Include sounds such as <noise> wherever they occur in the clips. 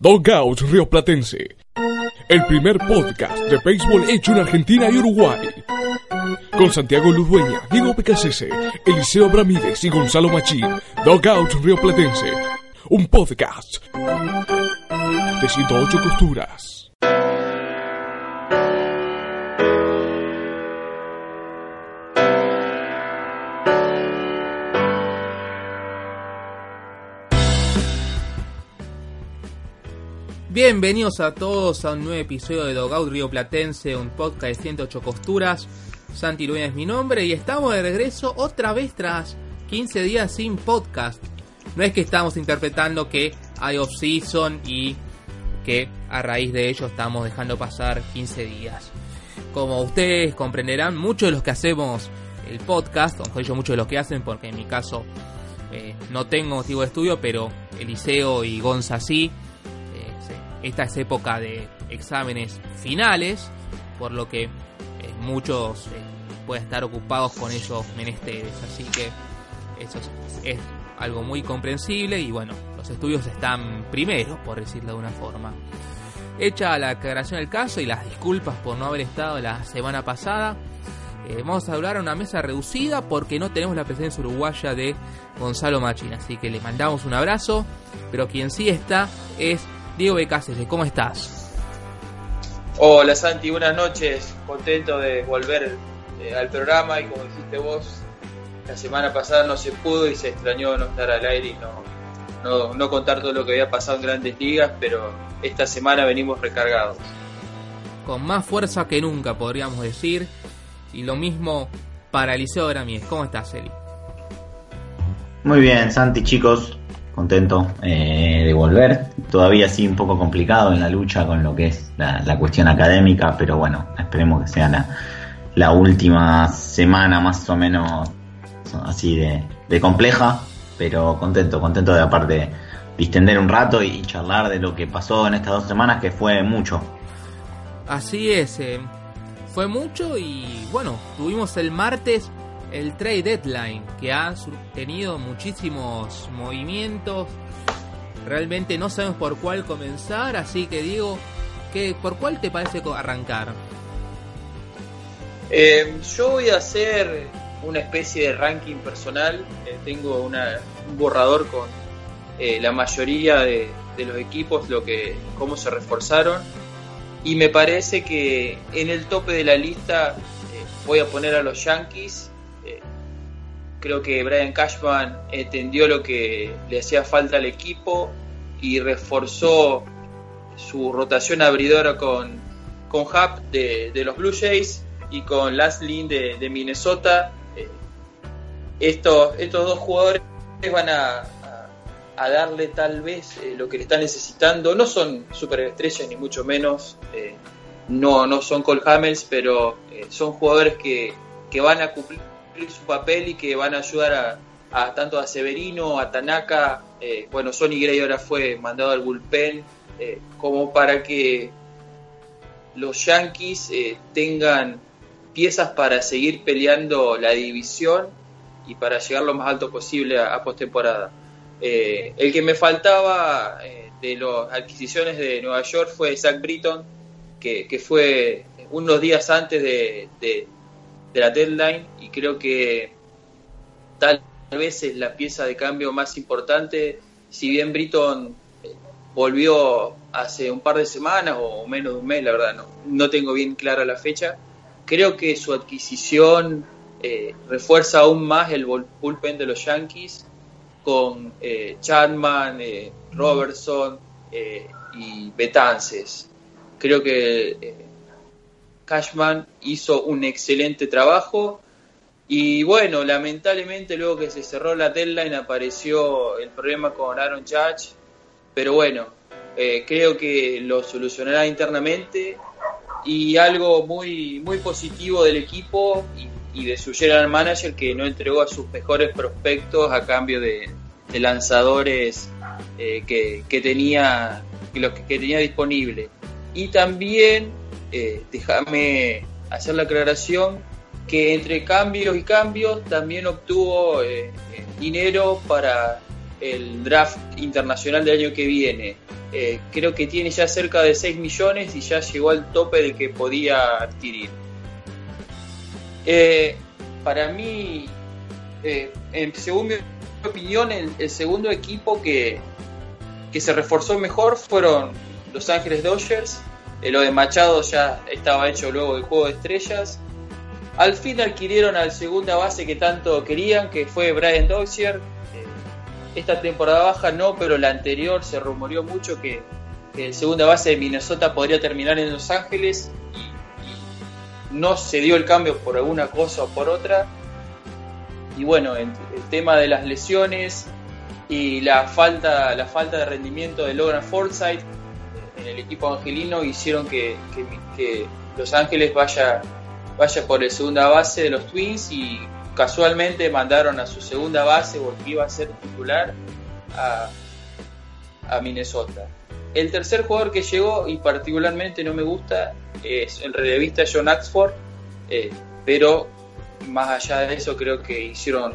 Dogout Río Platense. El primer podcast de béisbol hecho en Argentina y Uruguay. Con Santiago Ludueña, Diego Pecasese, Eliseo Abramírez y Gonzalo Machín. Dogout Río Platense. Un podcast de 108 costuras. Bienvenidos a todos a un nuevo episodio de Dogout Río Platense, un podcast de 108 costuras. Santi es mi nombre y estamos de regreso otra vez tras 15 días sin podcast. No es que estamos interpretando que hay off-season y que a raíz de ello estamos dejando pasar 15 días. Como ustedes comprenderán, muchos de los que hacemos el podcast, o mejor dicho, muchos de los que hacen, porque en mi caso eh, no tengo motivo de estudio, pero Eliseo y Gonza sí esta es época de exámenes finales, por lo que eh, muchos eh, pueden estar ocupados con esos menesteres. Así que eso es, algo muy comprensible y bueno, los estudios están primero, por decirlo de una forma. Hecha la aclaración del caso y las disculpas por no haber estado la semana pasada, eh, vamos a hablar a una mesa reducida porque no tenemos la presencia uruguaya de Gonzalo Machín. Así que le mandamos un abrazo, pero quien sí está es Diego Becasese, ¿cómo estás? Hola Santi, buenas noches. Contento de volver eh, al programa y como dijiste vos, la semana pasada no se pudo y se extrañó no estar al aire y no, no, contar todo lo que había pasado en grandes ligas, pero esta semana venimos recargados. Con más fuerza que nunca, podríamos decir. Y lo mismo para Eliseo Gramies. ¿Cómo estás, Eli? Muy bien, Santi, chicos contento eh, de volver. Todavía sí un poco complicado en la lucha con lo que es la, cuestión académica, pero bueno, esperemos que sea la, última semana más o menos así de, compleja, pero contento, contento de aparte distender un rato y, charlar de lo que pasó en estas dos semanas, que fue mucho. Así es, eh, fue mucho y bueno, tuvimos el martes el trade deadline que ha tenido muchísimos movimientos. Realmente no sabemos por cuál comenzar, así que digo, ¿por cuál te parece arrancar? Eh, yo voy a hacer una especie de ranking personal. Eh, tengo un borrador con eh, la mayoría de, de, los equipos, lo que, cómo se reforzaron. Y me parece que en el tope de la lista voy a poner a los Yankees Creo que Brian Cashman entendió lo que le hacía falta al equipo y reforzó su rotación abridora con, con Hub de, los Blue Jays y con Last Lynn de, Minnesota. Eh, estos, estos dos jugadores van a, a, darle tal vez eh, lo que le están necesitando. No son superestrellas ni mucho menos. Eh, no, no son Cole Hamels, pero son jugadores que, que van a cumplir su papel y que van a ayudar a, tanto a Severino, a Tanaka, eh, bueno, Sonny Gray ahora fue mandado al bullpen, eh, como para que los Yankees eh, tengan piezas para seguir peleando la división y para llegar lo más alto posible a, postemporada. el que me faltaba de las adquisiciones de Nueva York fue Zach Britton, que, fue unos días antes de la deadline y creo que tal vez es la pieza de cambio más importante. Si bien Britton eh, volvió hace un par de semanas o menos de un mes, la verdad no, no tengo bien clara la fecha, creo que su adquisición eh, refuerza aún más el bullpen de los Yankees con eh, Chapman, Robertson y Betances. Creo que Cashman hizo un excelente trabajo. Y bueno, lamentablemente luego que se cerró la deadline apareció el problema con Aaron Judge, pero bueno, eh, creo que lo solucionará internamente. Y algo muy, muy positivo del equipo y, de su general manager que no entregó a sus mejores prospectos a cambio de, lanzadores eh, que, tenía que los que, tenía disponible. Y también eh, déjame hacer la aclaración que entre cambios y cambios también obtuvo eh, dinero para el draft internacional del año que viene. Eh, creo que tiene ya cerca de 6 millones y ya llegó al tope de que podía adquirir. Para mí, según mi opinión, el, segundo equipo que, que se reforzó mejor fueron Los Ángeles Dodgers. Lo de Machado ya estaba hecho luego del juego de estrellas. Al fin adquirieron al segunda base que tanto querían, que fue Brian Dozier. Eh, esta temporada baja no, pero la anterior se rumoreó mucho que, el segunda base de Minnesota podría terminar en Los Ángeles no se dio el cambio por alguna cosa o por otra. Y bueno, el, tema de las lesiones y la falta, la falta de rendimiento de Logan Forsythe en el equipo angelino hicieron que, Los Ángeles vaya vaya por el segunda base de los Twins y casualmente mandaron a su segunda base o que iba a ser titular a, Minnesota. El tercer jugador que llegó y particularmente no me gusta es el relevista John Axford, eh, pero más allá de eso creo que hicieron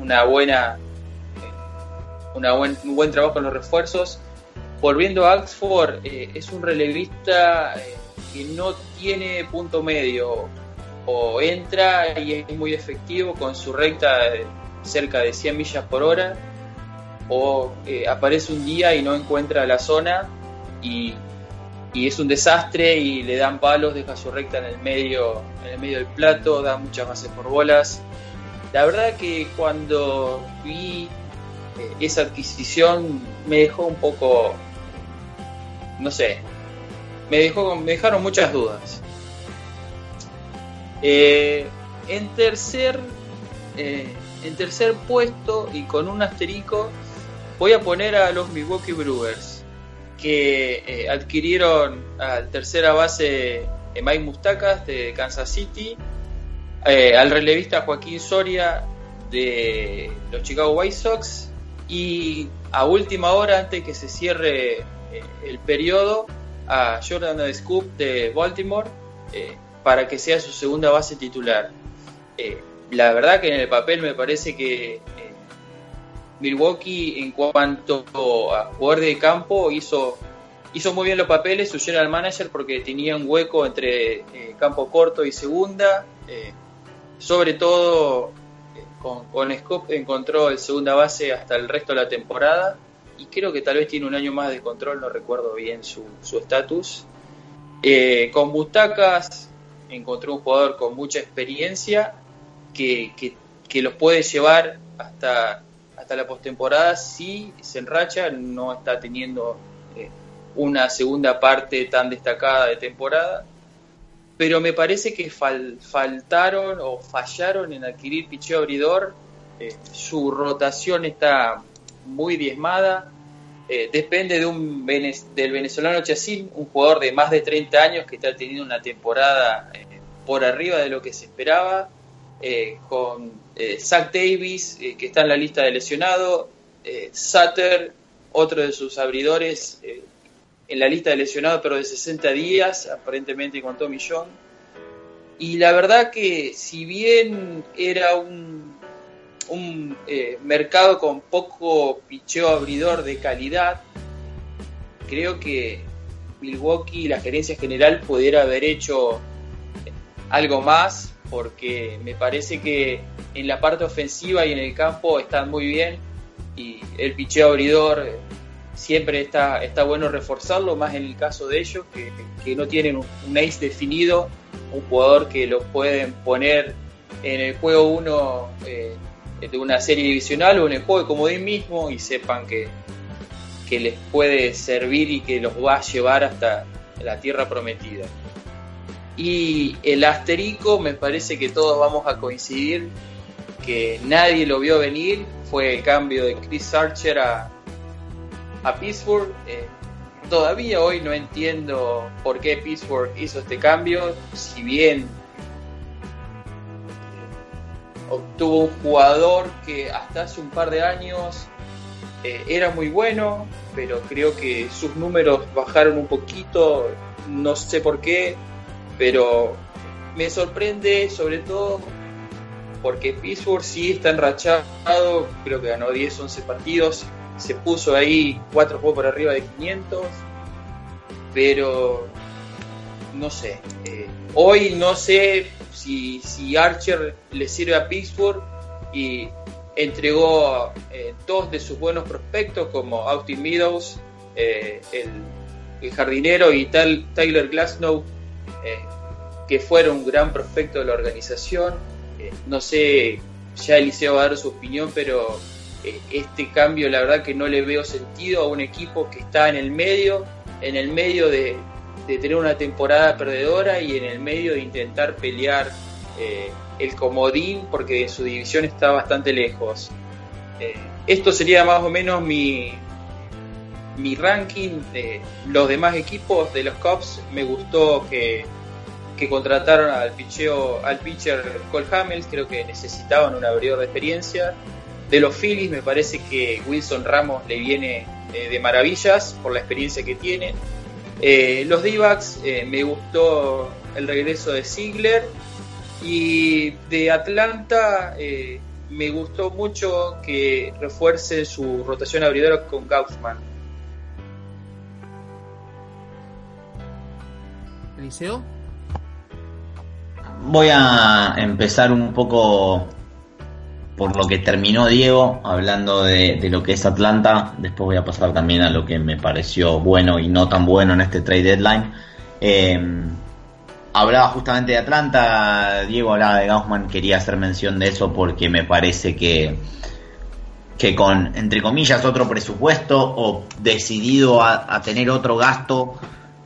una buena, eh, una buen, un buen trabajo en los refuerzos. Volviendo a Axford, eh, es un relevista que no tiene punto medio o entra y es muy efectivo con su recta cerca de 100 millas por hora, o eh, aparece un día y no encuentra la zona y, es un desastre y le dan palos, deja su recta en el medio, en el medio del plato, da muchas bases por bolas. La verdad que cuando vi eh, esa adquisición me dejó un poco, no sé, me, dejó, me dejaron muchas dudas. Eh, en, tercer, eh, en tercer puesto y con un asterico voy a poner a los Milwaukee Brewers que eh, adquirieron al tercera base Mike Mustacas de Kansas City, al relevista Joaquín Soria de los Chicago White Sox y a última hora antes que se cierre el periodo a Jordan Scoop de Baltimore para que sea su segunda base titular. Eh, la verdad que en el papel me parece que eh, Milwaukee en cuanto a jugador de campo hizo, hizo muy bien los papeles, su general manager porque tenía un hueco entre eh, campo corto y segunda. sobre todo con, con Scope encontró el segunda base hasta el resto de la temporada y creo que tal vez tiene un año más de control, no recuerdo bien su estatus. con Butacas encontró un jugador con mucha experiencia que, que, los puede llevar hasta, hasta la postemporada si se enracha, no está teniendo eh, una segunda parte tan destacada de temporada. Pero me parece que faltaron o fallaron en adquirir picheo abridor. Eh, su rotación está muy diezmada. Eh, depende de un del venezolano Chacín, un jugador de más de 30 años que está teniendo una temporada eh, por arriba de lo que se esperaba, eh, con Zach Davis, que está en la lista de lesionados, Sutter, otro de sus abridores, en la lista de lesionados, pero de 60 días, aparentemente con Tommy John. Y la verdad que si bien era un un eh, mercado con poco picheo abridor de calidad, creo que Milwaukee, la gerencia general, pudiera haber hecho algo más, porque me parece que en la parte ofensiva y en el campo están muy bien, y el picheo abridor eh, siempre está, está bueno reforzarlo, más en el caso de ellos, que, no tienen un, ace definido, un jugador que lo pueden poner en el juego 1 de una serie divisional o en el juego de comodín mismo y sepan que, que les puede servir y que los va a llevar hasta la tierra prometida. Y el asterico me parece que todos vamos a coincidir que nadie lo vio venir, fue el cambio de Chris Archer a, a Pittsburgh. Eh, todavía hoy no entiendo por qué Pittsburgh hizo este cambio, si bien obtuvo un jugador que hasta hace un par de años eh, era muy bueno, pero creo que sus números bajaron un poquito, no sé por qué, pero me sorprende sobre todo porque Pittsburgh sí está enrachado, creo que ganó 10, 11 partidos, se puso ahí 4 juegos por arriba de 500, pero no sé, eh, hoy no sé si, si Archer le sirve a Pittsburgh y entregó eh, dos de sus buenos prospectos como Austin Meadows, eh, el, jardinero y tal, Tyler Glasnow, eh, que fueron un gran prospecto de la organización. no sé, ya Eliseo va a dar su opinión, pero este cambio la verdad que no le veo sentido a un equipo que está en el medio, en el medio de, de tener una temporada perdedora y en el medio de intentar pelear eh, el comodín porque su división está bastante lejos. Eh, esto sería más o menos mi, mi ranking de los demás equipos de los Cubs. Me gustó que, que contrataron al, picheo, al pitcher Cole Hamels, creo que necesitaban un abridor de experiencia. De los Phillies me parece que Wilson Ramos le viene eh, de maravillas por la experiencia que tiene. Los d me gustó el regreso de Ziegler y de Atlanta eh, me gustó mucho que refuerce su rotación abridora con Gaussman. Eliseo. Voy a empezar un poco por lo que terminó Diego, hablando de, lo que es Atlanta. Después voy a pasar también a lo que me pareció bueno y no tan bueno en este trade deadline. Eh, hablaba justamente de Atlanta, Diego hablaba de Gaussman, quería hacer mención de eso porque me parece que, que con, entre comillas, otro presupuesto o decidido a, tener otro gasto,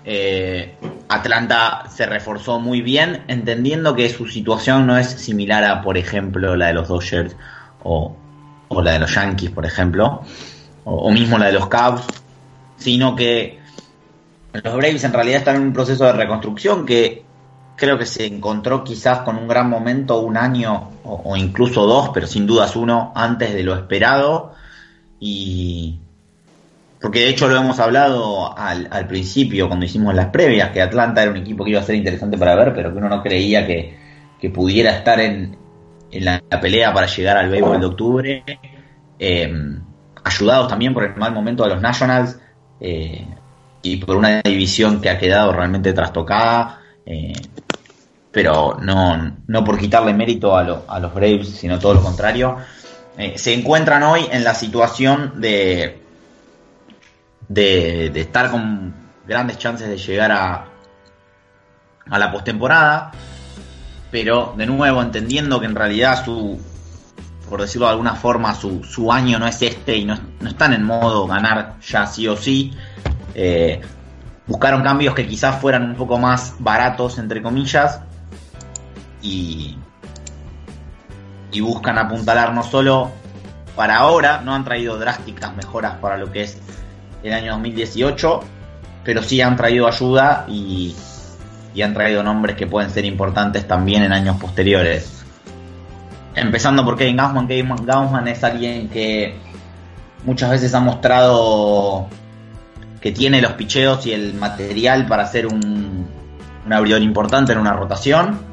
eh, Atlanta se reforzó muy bien, entendiendo que su situación no es similar a, por ejemplo, la de los Dodgers o, o la de los Yankees, por ejemplo, o, o mismo la de los Cubs, sino que los Braves en realidad están en un proceso de reconstrucción que creo que se encontró quizás con un gran momento un año o, incluso dos, pero sin dudas uno antes de lo esperado. Y porque de hecho lo hemos hablado al, principio cuando hicimos las previas, que Atlanta era un equipo que iba a ser interesante para ver, pero que uno no creía que, pudiera estar en, la, pelea para llegar al béisbol de octubre. Eh, ayudados también por el mal momento de los Nationals eh, y por una división que ha quedado realmente trastocada. Eh, pero no, no por quitarle mérito a, a los Braves, sino todo lo contrario. Eh, se encuentran hoy en la situación de, de, estar con grandes chances de llegar a, a la postemporada, pero de nuevo entendiendo que en realidad su, por decirlo de alguna forma, su, su año no es este y no, no, están en modo ganar ya sí o sí. Eh, buscaron cambios que quizás fueran un poco más baratos, entre comillas, y, y buscan apuntalar no solo para ahora, no han traído drásticas mejoras para lo que es el año 2018, pero sí han traído ayuda y, y han traído nombres que pueden ser importantes también en años posteriores. Empezando por Kevin Gaussman. Kevin Gaussman es alguien que muchas veces ha mostrado que tiene los picheos y el material para ser un, un abridor importante en una rotación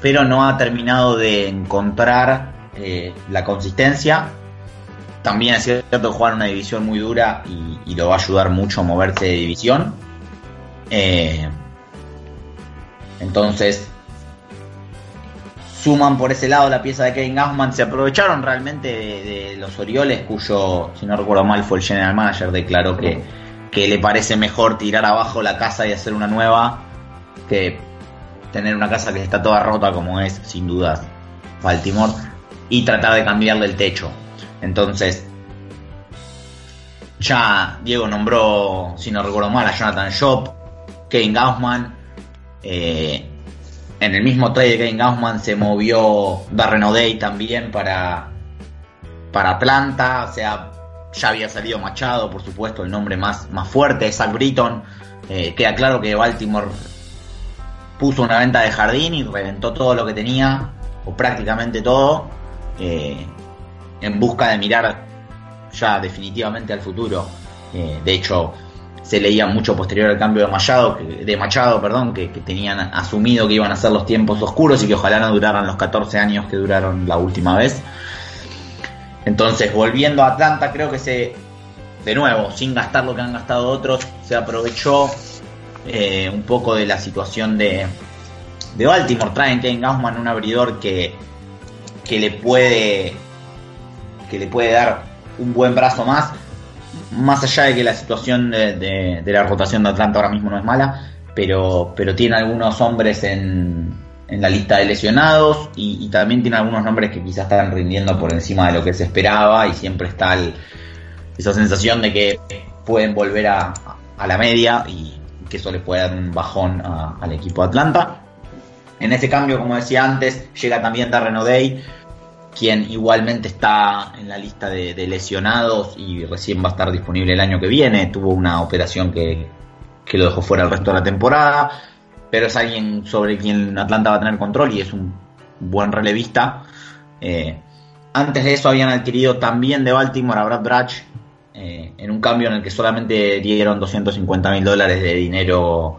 pero no ha terminado de encontrar eh, la consistencia. También es cierto jugar una división muy dura y, lo va a ayudar mucho a moverse de división. Eh, entonces, suman por ese lado la pieza de Kevin Gausman. Se aprovecharon realmente de, los Orioles, cuyo, si no recuerdo mal, fue el general manager, declaró que, que le parece mejor tirar abajo la casa y hacer una nueva que tener una casa que está toda rota como es sin dudas Baltimore y tratar de cambiarle el techo. Entonces, ya Diego nombró, si no recuerdo mal, a Jonathan Shop, Kevin Gaussman. Eh, en el mismo trade de Kevin Gaussman se movió Darren O'Day también para, para Atlanta. O sea, ya había salido Machado, por supuesto, el nombre más, más fuerte, Zach Britton. Eh, queda claro que Baltimore puso una venta de jardín y reventó todo lo que tenía, o prácticamente todo, eh, en busca de mirar ya definitivamente al futuro. Eh, de hecho, se leía mucho posterior al cambio de Machado, de Machado, perdón, que, que, tenían asumido que iban a ser los tiempos oscuros y que ojalá no duraran los 14 años que duraron la última vez. Entonces, volviendo a Atlanta, creo que se, de nuevo, sin gastar lo que han gastado otros, se aprovechó eh, un poco de la situación de, de Baltimore. Traen Kevin Gaussman un abridor que, que le puede que le puede dar un buen brazo más. Más allá de que la situación de, de, la rotación de Atlanta ahora mismo no es mala, pero, pero tiene algunos hombres en, en la lista de lesionados y, y, también tiene algunos nombres que quizás están rindiendo por encima de lo que se esperaba y siempre está el, esa sensación de que pueden volver a, a, la media y que eso le puede dar un bajón a, al equipo de Atlanta. En ese cambio, como decía antes, llega también Darren O'Day, quien igualmente está en la lista de, lesionados y recién va a estar disponible el año que viene. Tuvo una operación que, que lo dejó fuera el resto de la temporada pero es alguien sobre quien Atlanta va a tener control y es un buen relevista. Eh, antes de eso habían adquirido también de Baltimore a Brad Brach eh, en un cambio en el que solamente dieron 250 mil dólares de dinero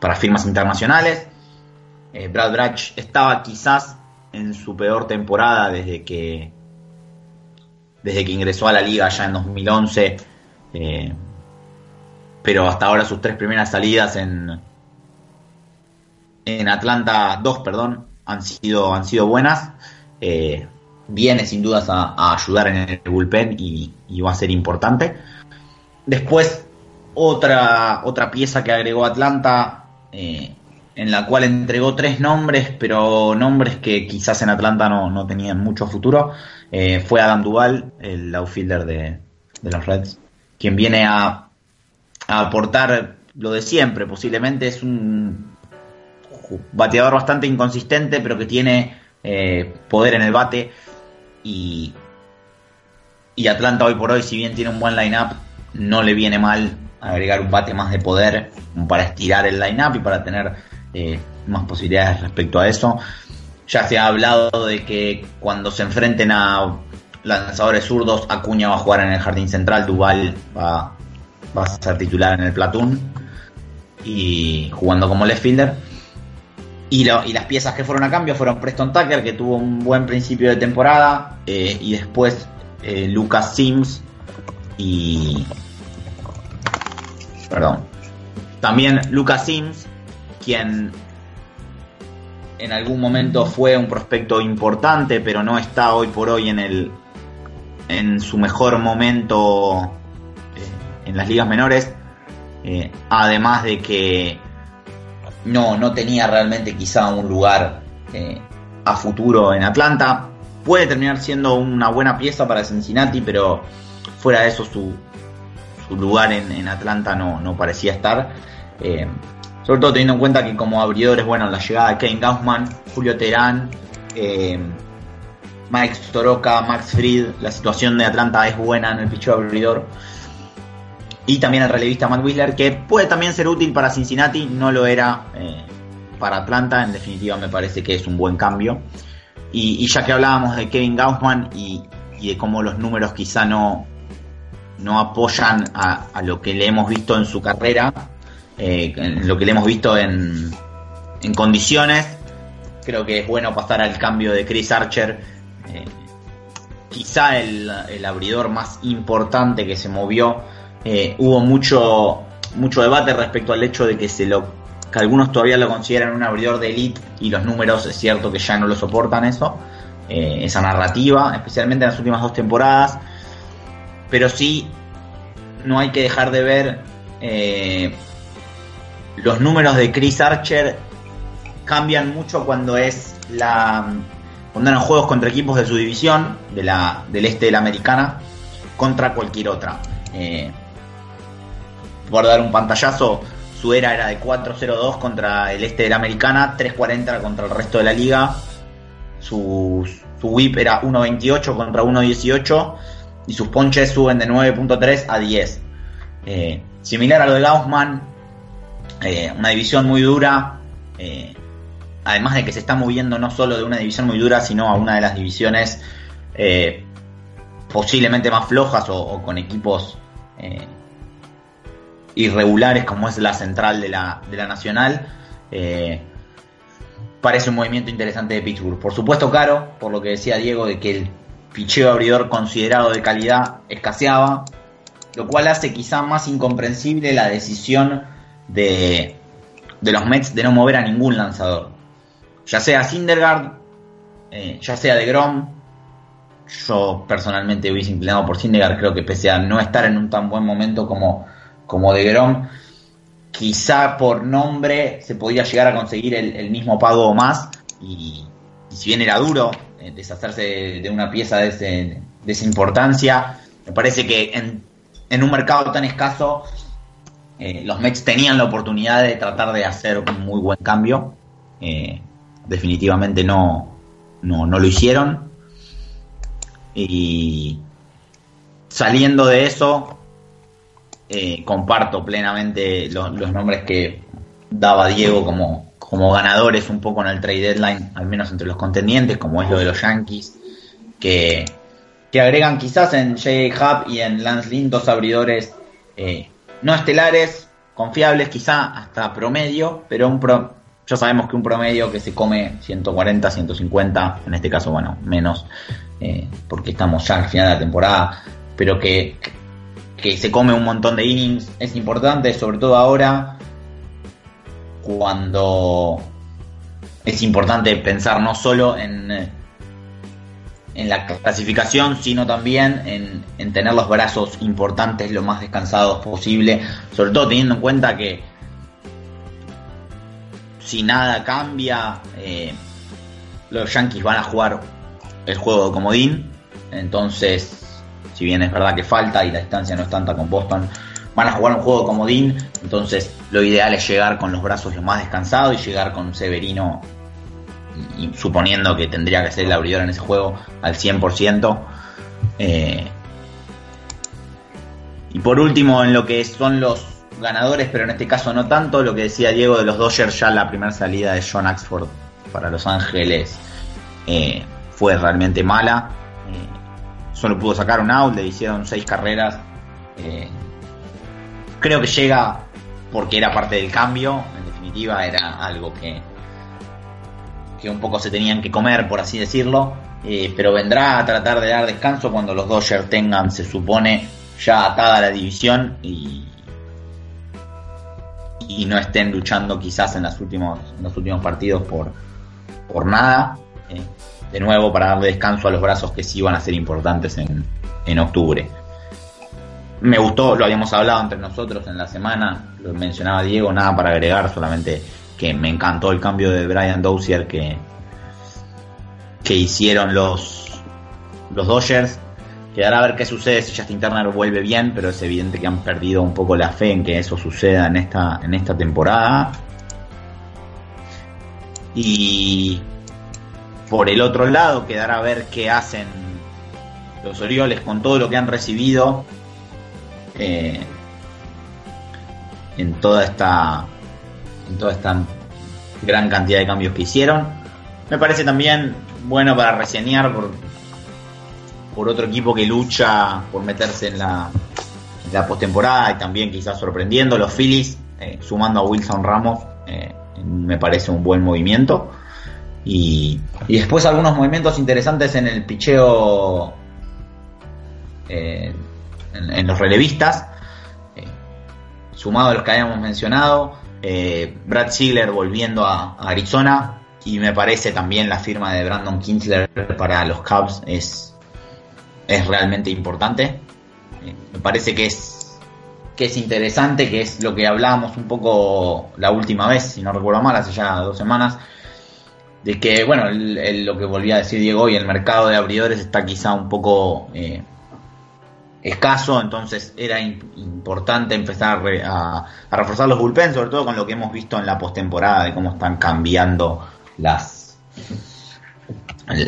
para firmas internacionales. Eh, Brad Brach estaba quizás en su peor temporada desde que desde que ingresó a la liga ya en 2011 pero hasta ahora sus tres primeras salidas en en Atlanta, dos, perdón, han sido, han sido buenas. Eh, viene sin dudas a, ayudar en el bullpen y, y, va a ser importante. Después, otra, otra pieza que agregó Atlanta, eh, en la cual entregó tres nombres, pero nombres que quizás en Atlanta no, no tenían mucho futuro, eh, fue Adam Duval, el outfielder de, de los Reds, quien viene a, aportar lo de siempre, posiblemente es un bateador bastante inconsistente, pero que tiene eh, poder en el bate. Y, y Atlanta hoy por hoy, si bien tiene un buen line-up, no le viene mal agregar un bate más de poder para estirar el line-up y para tener eh, más posibilidades respecto a eso. Ya se ha hablado de que cuando se enfrenten a lanzadores zurdos, Acuña va a jugar en el jardín central, Duval va, va a ser titular en el platoon y jugando como left fielder. Y, las piezas que fueron a cambio fueron Preston Tucker, que tuvo un buen principio de temporada, eh, y después eh, Lucas Sims y... Perdón. También Lucas Sims, quien en algún momento fue un prospecto importante, pero no está hoy por hoy en el en su mejor momento eh, en las ligas menores. Eh, además de que no, no tenía realmente quizá un lugar eh, a futuro en Atlanta. Puede terminar siendo una buena pieza para Cincinnati, pero fuera de eso su, su lugar en, en, Atlanta no, no parecía estar. Sobre todo teniendo en cuenta que como abridores, bueno, la llegada de Kane Gaussman, Julio Terán, eh, Mike Soroka, Max Fried, la situación de Atlanta es buena en el picho abridor y también el relevista Matt Whistler, que puede también ser útil para Cincinnati, no lo era eh, para Atlanta, en definitiva me parece que es un buen cambio. Y, ya que hablábamos de Kevin Gaussman y, de cómo los números quizá no, no apoyan a, lo que le hemos visto en su carrera, eh, lo que le hemos visto en, en, condiciones, creo que es bueno pasar al cambio de Chris Archer. Eh, quizá el, el abridor más importante que se movió eh, hubo mucho, mucho debate respecto al hecho de que se lo que algunos todavía lo consideran un abridor de elite y los números es cierto que ya no lo soportan eso, esa narrativa, especialmente en las últimas dos temporadas, pero sí no hay que dejar de ver eh, los números de Chris Archer cambian mucho cuando es la cuando eran juegos contra equipos de su división de la, del este de la americana contra cualquier otra eh, dar un pantallazo, su era era de 4-0-2 contra el este de la americana, 3-40 contra el resto de la liga. Su, su whip era 1-28 contra 1-18 y sus ponches suben de 9.3 a 10. Eh, similar a lo de Gaussman, eh, una división muy dura, eh, además de que se está moviendo no solo de una división muy dura, sino a una de las divisiones posiblemente más flojas o, con equipos irregulares como es la central de la, de la Nacional. parece un movimiento interesante de Pittsburgh. Por supuesto caro, por lo que decía Diego, de que el picheo abridor considerado de calidad escaseaba, lo cual hace quizá más incomprensible la decisión de, de los Mets de no mover a ningún lanzador. Ya sea Syndergaard, eh, ya sea de Grom, yo personalmente hubiese inclinado por Syndergaard, creo que pese a no estar en un tan buen momento como, como de Grom, quizá por nombre se podía llegar a conseguir el, mismo pago o más, y, si bien era duro eh, deshacerse de, una pieza de, de esa importancia, me parece que en en un mercado tan escaso, eh, los Mets tenían la oportunidad de tratar de hacer un muy buen cambio. Eh, definitivamente no, no, lo hicieron. Y saliendo de eso, eh, comparto plenamente los, nombres que daba Diego como, como ganadores un poco en el trade deadline, al menos entre los contendientes, como es lo de los Yankees, que que agregan quizás en J. Hub y en Lance Lynn dos abridores no estelares, confiables, quizá hasta promedio, pero un pro, ya sabemos que un promedio que se come 140, 150, en este caso, bueno, menos, eh, porque estamos ya al final de la temporada, pero que, que se come un montón de innings es importante, sobre todo ahora, cuando es importante pensar no solo en en la clasificación, sino también en, tener los brazos importantes lo más descansados posible, sobre todo teniendo en cuenta que si nada cambia, eh, los Yankees van a jugar el juego de comodín, entonces, si bien es verdad que falta y la distancia no es tanta con Boston, van a jugar un juego de comodín, entonces lo ideal es llegar con los brazos lo más descansados y llegar con Severino y suponiendo que tendría que ser el abridor en ese juego al 100%. Eh, y por último, en lo que son los ganadores, pero en este caso no tanto, lo que decía Diego de los Dodgers, ya la primera salida de John Axford para Los Ángeles eh, fue realmente mala. Eh, solo pudo sacar un out, le hicieron seis carreras. creo que llega porque era parte del cambio, en definitiva era algo que, que un poco se tenían que comer, por así decirlo, eh, pero vendrá a tratar de dar descanso cuando los Dodgers tengan, se supone, ya atada la división y, y no estén luchando quizás en, los últimos, los últimos partidos por, por nada. Eh, de nuevo, para darle descanso a los brazos que sí van a ser importantes en, en octubre. Me gustó, lo habíamos hablado entre nosotros en la semana, lo mencionaba Diego, nada para agregar, solamente que me encantó el cambio de Brian Dozier que, que hicieron los, los Dodgers. Quedará a ver qué sucede si Justin Turner vuelve bien, pero es evidente que han perdido un poco la fe en que eso suceda en esta, en esta temporada. Y por el otro lado, quedará a ver qué hacen los Orioles con todo lo que han recibido eh, en toda esta toda esta gran cantidad de cambios que hicieron. Me parece también bueno para reseñar por, por otro equipo que lucha por meterse en la, la postemporada y también quizás sorprendiendo. Los Phillies, eh, sumando a Wilson Ramos, eh, me parece un buen movimiento. Y, y, después algunos movimientos interesantes en el picheo eh, en, los relevistas, sumado a los que habíamos mencionado. Eh, Brad Ziegler volviendo a, Arizona y me parece también la firma de Brandon Kinsler para los Cubs es, es realmente importante. Eh, me parece que es, que es interesante, que es lo que hablábamos un poco la última vez, si no recuerdo mal, hace ya dos semanas, de que, bueno, lo que volví a decir Diego hoy, el mercado de abridores está quizá un poco eh, escaso, entonces era importante empezar a, reforzar los bullpen, sobre todo con lo que hemos visto en la postemporada, de cómo están cambiando las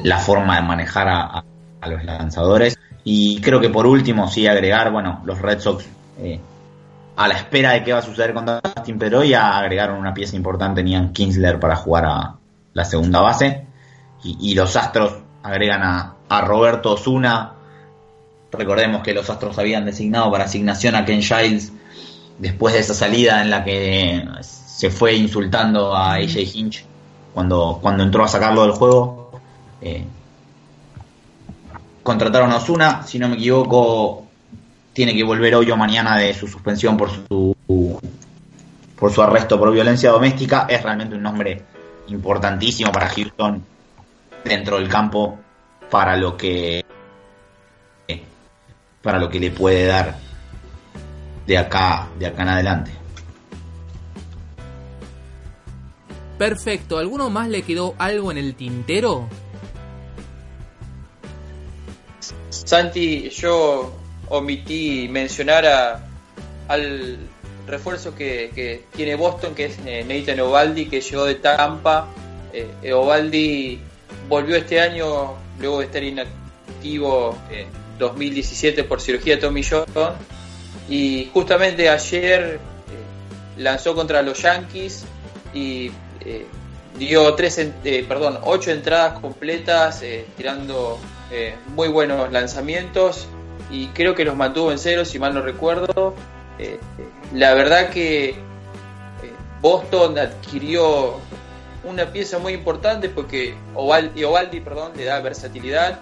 la forma de manejar a, los lanzadores. Y creo que por último, sí, agregar, bueno, los Red Sox eh, a la espera de qué va a suceder con Dustin Pedroia, agregaron una pieza importante en Ian Kinsler para jugar a la segunda base. Y, los Astros agregan a, a Roberto Osuna. Recordemos que los Astros habían designado para asignación a Ken Giles después de esa salida en la que se fue insultando a AJ Hinch cuando, cuando entró a sacarlo del juego. Eh, contrataron a Osuna, si no me equivoco, tiene que volver hoy o mañana de su suspensión por su por su arresto por violencia doméstica. Es realmente un nombre importantísimo para Houston dentro del campo para lo que para lo que le puede dar de acá de acá en adelante. Perfecto, ¿alguno más le quedó algo en el tintero? Santi, yo omití mencionar a, al refuerzo que, tiene Boston, que es eh, Nathan Ovaldi, que llegó de Tampa. Eh, Ovaldi volvió este año, luego de estar inactivo en 2017 por cirugía Tommy John, y justamente ayer eh, lanzó contra los Yankees y eh, dio tres, perdón, ocho entradas completas, tirando muy buenos lanzamientos y creo que los mantuvo en cero, si mal no recuerdo. Eh, la verdad que eh, Boston adquirió una pieza muy importante porque Ovaldi, Ovaldi perdón, le da versatilidad.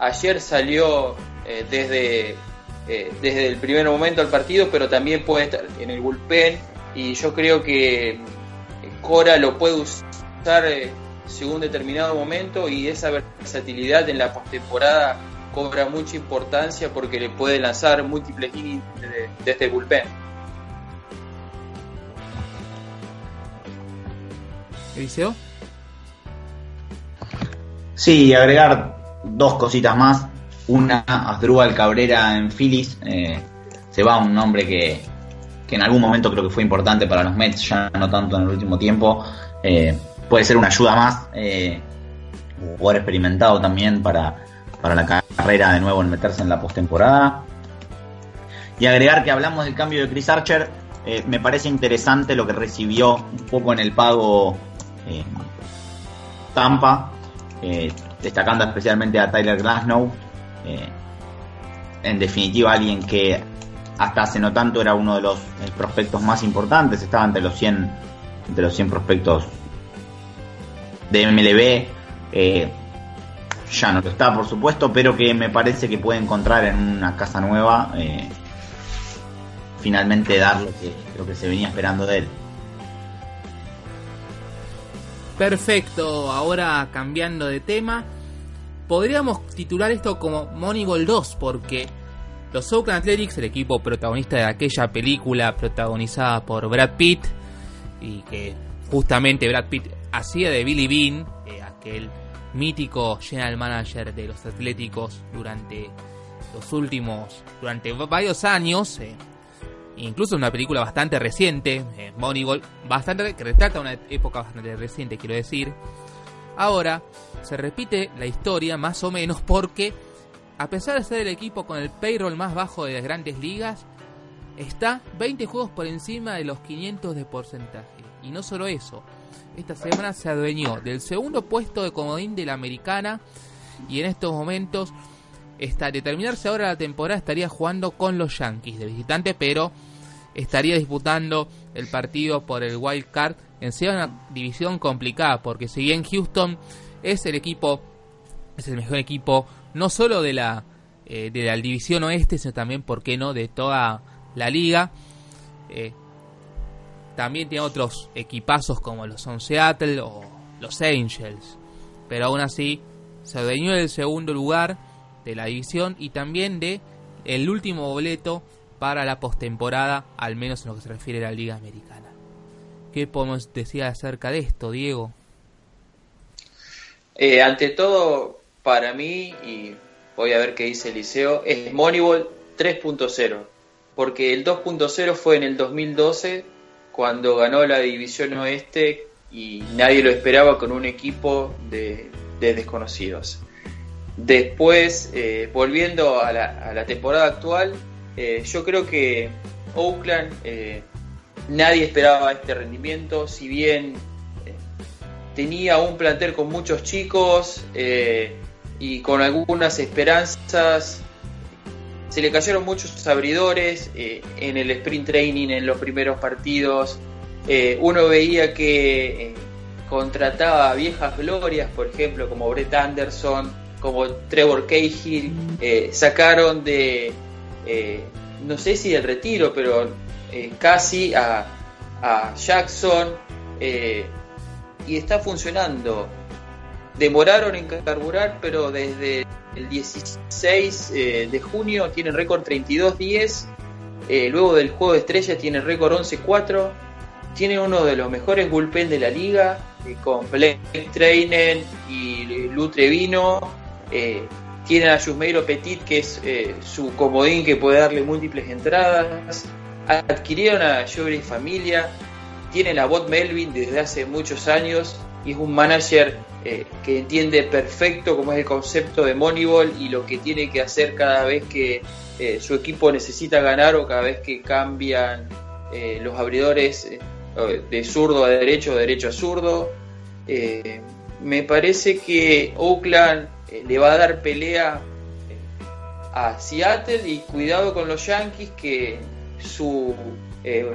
Eh, ayer salió desde, desde el primer momento al partido, pero también puede estar en el bullpen y yo creo que Cora lo puede usar según determinado momento y esa versatilidad en la postemporada cobra mucha importancia porque le puede lanzar múltiples innings desde, este bullpen. ¿Eliseo? Sí, agregar dos cositas más. Una, Asdrúbal Cabrera en Phillies. Eh, se va un nombre que, que en algún momento creo que fue importante para los Mets, ya no tanto en el último tiempo. Eh, puede ser una ayuda más. Eh, jugador experimentado también para, para la carrera de nuevo en meterse en la postemporada. Y agregar que hablamos del cambio de Chris Archer, eh, me parece interesante lo que recibió un poco en el pago Tampa, destacando especialmente a Tyler Glasnow. en definitiva, alguien que hasta hace no tanto era uno de los prospectos más importantes, estaba entre los 100, entre los 100 prospectos de MLB ya no lo está, por supuesto, pero que me parece que puede encontrar en una casa nueva eh, finalmente dar lo que, lo que se venía esperando de él. Perfecto, ahora cambiando de tema, podríamos titular esto como Moneyball 2 porque los Oakland Athletics, el equipo protagonista de aquella película protagonizada por Brad Pitt y que justamente Brad Pitt hacía de Billy Bean, eh, aquel mítico general manager de los Atléticos durante los últimos, durante varios años, eh, incluso una película bastante reciente, eh, Moneyball, bastante, que retrata una época bastante reciente, quiero decir. Ahora se repite la historia más o menos porque, a pesar de ser el equipo con el payroll más bajo de las grandes ligas, está 20 juegos por encima de los 500 de porcentaje. Y no solo eso, esta semana se adueñó del segundo puesto de comodín de la americana y en estos momentos está de terminarse ahora la temporada estaría jugando con los Yankees de visitante pero estaría disputando el partido por el wild card en sea una división complicada porque si bien Houston es el equipo es el mejor equipo no solo de la eh, de la división oeste sino también por qué no de toda la liga eh, también tiene otros equipazos como los son Seattle o los Angels. Pero aún así se adueñó del segundo lugar de la división y también de el último boleto para la postemporada, al menos en lo que se refiere a la Liga Americana. ¿Qué podemos decir acerca de esto, Diego? Eh, ante todo, para mí, y voy a ver qué dice el liceo, es Moneyball 3.0, porque el 2.0 fue en el 2012 cuando ganó la división oeste y nadie lo esperaba con un equipo de, desconocidos. Después, eh, volviendo a la, temporada actual, eh, yo creo que Oakland eh, nadie esperaba este rendimiento, si bien tenía un plantel con muchos chicos y con algunas esperanzas, se le cayeron muchos abridores en el sprint training, en los primeros partidos. uno veía que contrataba viejas glorias, por ejemplo, como Brett Anderson, como Trevor Cahill, eh, sacaron de, eh, no sé si del retiro, pero eh, casi a, Jackson y está funcionando. Demoraron en carburar, pero desde el 16 de junio tienen récord 32-10. luego del juego de estrellas tienen récord 11-4. Tiene uno de los mejores bullpen de la liga, con Blake Trainer y Lutre Vino eh, tienen a Jusmeiro Petit, que es eh, su comodín que puede darle múltiples entradas. Adquirieron a Jory Familia. Tienen a Bob Melvin desde hace muchos años y es un manager eh, que entiende perfecto cómo es el concepto de Moneyball y lo que tiene que hacer cada vez que su equipo necesita ganar o cada vez que cambian los abridores de zurdo a derecho, derecho a zurdo. me parece que Oakland eh, le va a dar pelea eh, a Seattle y cuidado con los Yankees que su eh,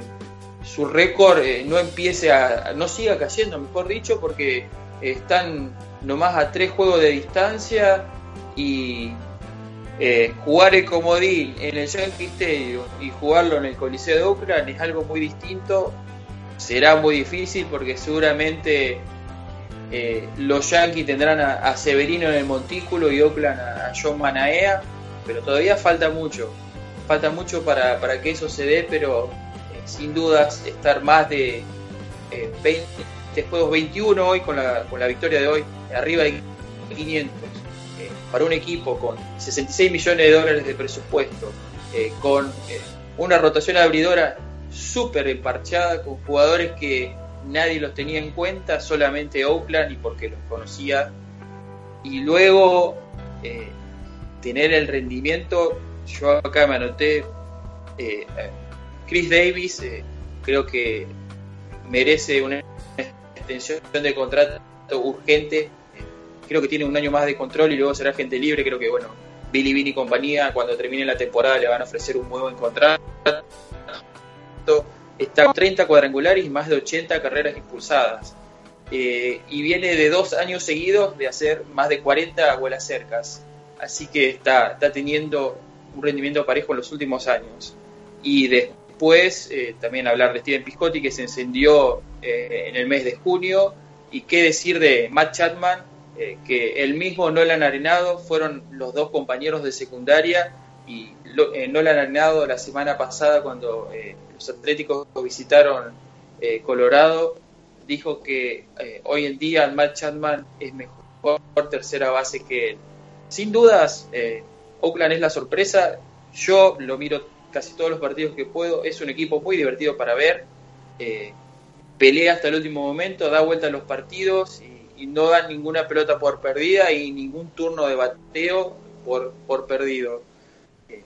su récord no empiece a no siga cayendo mejor dicho porque están nomás a tres juegos de distancia y jugar el comodín en el Yankee Stadium y jugarlo en el Coliseo de Oakland es algo muy distinto. Será muy difícil porque seguramente eh, los Yankees tendrán a, Severino en el montículo y Oakland a, John Manaea, pero todavía falta mucho. Falta mucho para, que eso se dé, pero eh, sin dudas estar más de 20 eh, juegos 21 hoy con la, con la victoria de hoy, arriba de 500. para un equipo con 66 millones de dólares de presupuesto, con una rotación abridora súper emparchada, con jugadores que nadie los tenía en cuenta, solamente Oakland y porque los conocía. Y luego eh, tener el rendimiento, yo acá me anoté, eh, Chris Davis eh, creo que merece una extensión de contrato urgente, creo que tiene un año más de control y luego será gente libre, creo que bueno, Billy Bean y compañía cuando termine la temporada le van a ofrecer un nuevo contrato está con 30 cuadrangulares y más de 80 carreras impulsadas. Eh, y viene de dos años seguidos de hacer más de 40 vuelas cercas. Así que está, está teniendo un rendimiento parejo en los últimos años. Y después eh, también hablar de Steven Piscotti que se encendió eh, en el mes de junio. Y qué decir de Matt Chapman, que el mismo Nolan Arenado fueron los dos compañeros de secundaria. Y Nolan Arenado la semana pasada cuando los Atléticos visitaron eh, Colorado, dijo que eh, hoy en día Matt Chapman es mejor tercera base que él. Sin dudas, eh, Oakland es la sorpresa. Yo lo miro casi todos los partidos que puedo. Es un equipo muy divertido para ver. pelea hasta el último momento, da vuelta a los partidos y, no da ninguna pelota por perdida y ningún turno de bateo por, por perdido.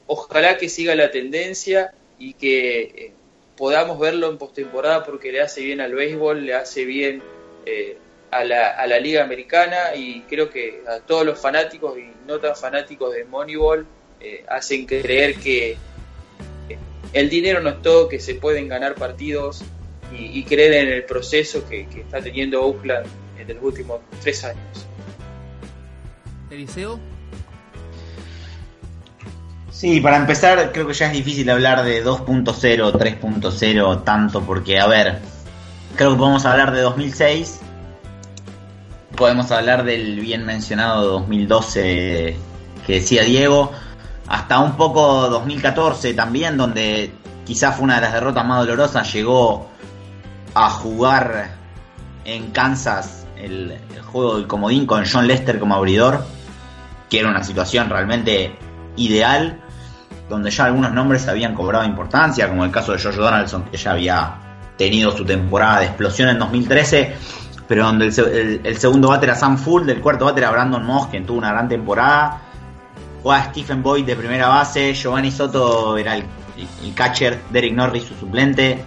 Ojalá que siga la tendencia y que podamos verlo en postemporada porque le hace bien al béisbol, le hace bien eh, a, la, a, la, liga americana y creo que a todos los fanáticos y no tan fanáticos de Moneyball eh, hacen creer que eh, el dinero no es todo, que se pueden ganar partidos y, creer en el proceso que, que está teniendo Oakland en los últimos tres años. Eliseo. Sí, para empezar, creo que ya es difícil hablar de 2.0, 3.0 tanto, porque, a ver, creo que podemos hablar de 2006, podemos hablar del bien mencionado 2012 que decía Diego, hasta un poco 2014 también, donde quizás fue una de las derrotas más dolorosas, llegó a jugar en Kansas el, el juego del comodín con John Lester como abridor, que era una situación realmente ideal donde ya algunos nombres habían cobrado importancia, como el caso de George Donaldson, que ya había tenido su temporada de explosión en 2013. pero donde el, segundo bate era Sam Full, del cuarto bate era Brandon Moss, quien tuvo una gran temporada. Jugaba Stephen Boyd de primera base, Giovanni Soto era el, catcher, Derek Norris su suplente.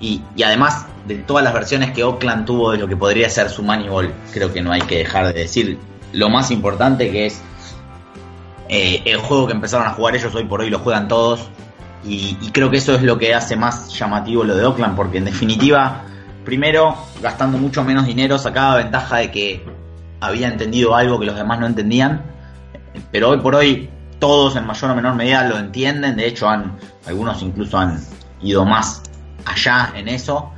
Y, además de todas las versiones que Oakland tuvo de lo que podría ser su Moneyball, creo que no hay que dejar de decir lo más importante que es eh, el juego que empezaron a jugar ellos hoy por hoy lo juegan todos. Y, y, creo que eso es lo que hace más llamativo lo de Oakland, porque en definitiva Primero, gastando mucho menos dinero, sacaba ventaja de que había entendido algo que los demás no entendían. Pero hoy por hoy todos en mayor o menor medida lo entienden. De hecho, han, algunos incluso han ido más allá en eso.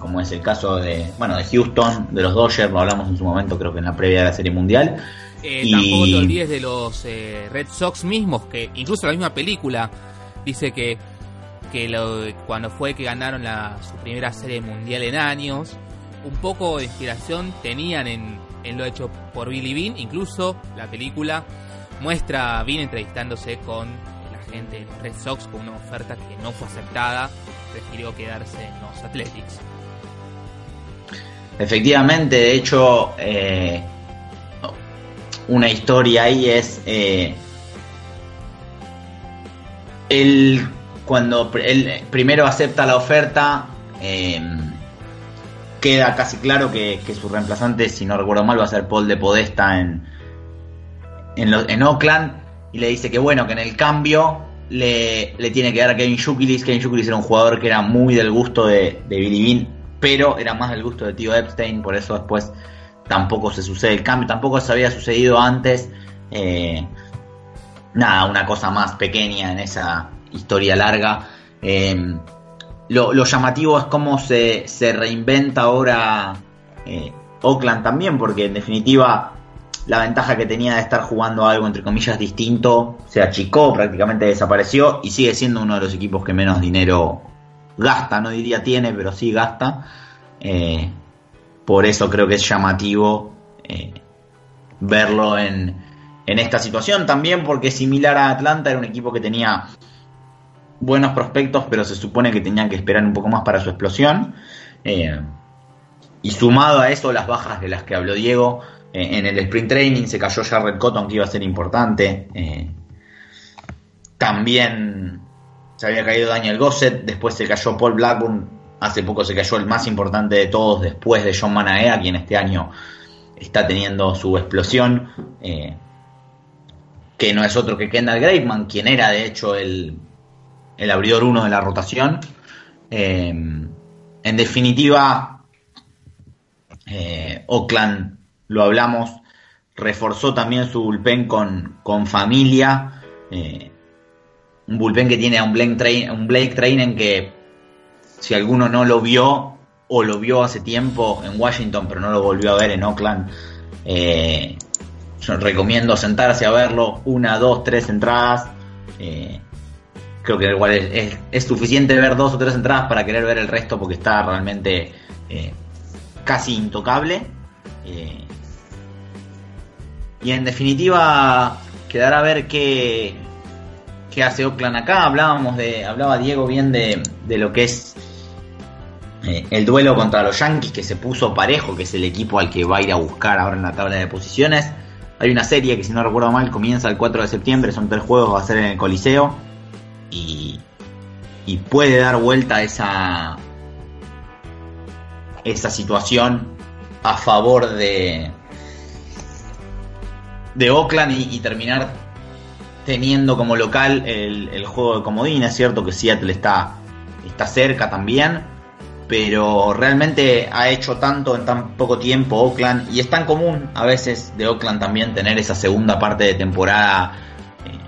Como es el caso de, bueno, de Houston, de los Dodgers, lo hablamos en su momento, creo que en la previa de la Serie Mundial. Eh, y... Tampoco te olvides de los eh, Red Sox mismos, que incluso la misma película dice que que lo, cuando fue que ganaron la, su primera serie mundial en años, un poco de inspiración tenían en, en lo hecho por Billy Bean, incluso la película muestra a Bean entrevistándose con la gente de los Red Sox con una oferta que no fue aceptada, prefirió quedarse en los Athletics. Efectivamente, de hecho, eh, una historia ahí es eh, el cuando él primero acepta la oferta, eh, queda casi claro que, su reemplazante, si no recuerdo mal, va a ser Paul de Podesta en, en, Oakland. Y le dice que bueno, que en el cambio le, tiene que dar a Kevin Shukilis. Kevin Shukilis era un jugador que era muy del gusto de, Billy Bean, pero era más del gusto de tío Epstein, por eso después tampoco se sucede el cambio, tampoco se había sucedido antes. Eh, nada, una cosa más pequeña en esa, historia larga. Em, lo, llamativo es cómo se, reinventa ahora eh, Oakland también, porque en definitiva la ventaja que tenía de estar jugando algo entre comillas distinto se achicó, prácticamente desapareció y sigue siendo uno de los equipos que menos dinero gasta, no diría tiene, pero sí gasta. Eh, por eso creo que es llamativo eh, verlo en, en esta situación. También porque similar a Atlanta era un equipo que tenía buenos prospectos, pero se supone que tenían que esperar un poco más para su explosión. Eh, y sumado a eso, las bajas de las que habló Diego, eh, en el sprint training se cayó Jared Cotton, que iba a ser importante. También se había caído Daniel Gossett, después se cayó Paul Blackburn, hace poco se cayó el más importante de todos después de John Manaea, quien este año está teniendo su explosión, que no es otro que Kendall Graveman, quien era de hecho el el abridor 1 de la rotación. Eh, en definitiva, eh, Oakland, lo hablamos, reforzó también su bullpen con, con familia. Eh, un bullpen que tiene a un Blake, Train, un Blake Trainen que si alguno no lo vio o lo vio hace tiempo en Washington pero no lo volvió a ver en Oakland, recomiendo sentarse a verlo, una, dos, tres entradas creo que igual es, suficiente ver dos o tres entradas para querer ver el resto porque está realmente eh, casi intocable. Eh, y en definitiva, quedará a ver qué, qué hace Oakland acá. Hablábamos de, hablaba Diego bien de, de lo que es eh, el duelo contra los Yankees, que se puso parejo, que es el equipo al que va a ir a buscar ahora en la tabla de posiciones. Hay una serie que si no recuerdo mal comienza el 4 de septiembre, son tres juegos, va a ser en el Coliseo y, puede dar vuelta esa, esa situación a favor de, de Oakland y, terminar teniendo como local el, juego de comodín. Es cierto que Seattle está, está cerca también, pero realmente ha hecho tanto en tan poco tiempo Oakland y es tan común a veces de Oakland también tener esa segunda parte de temporada eh,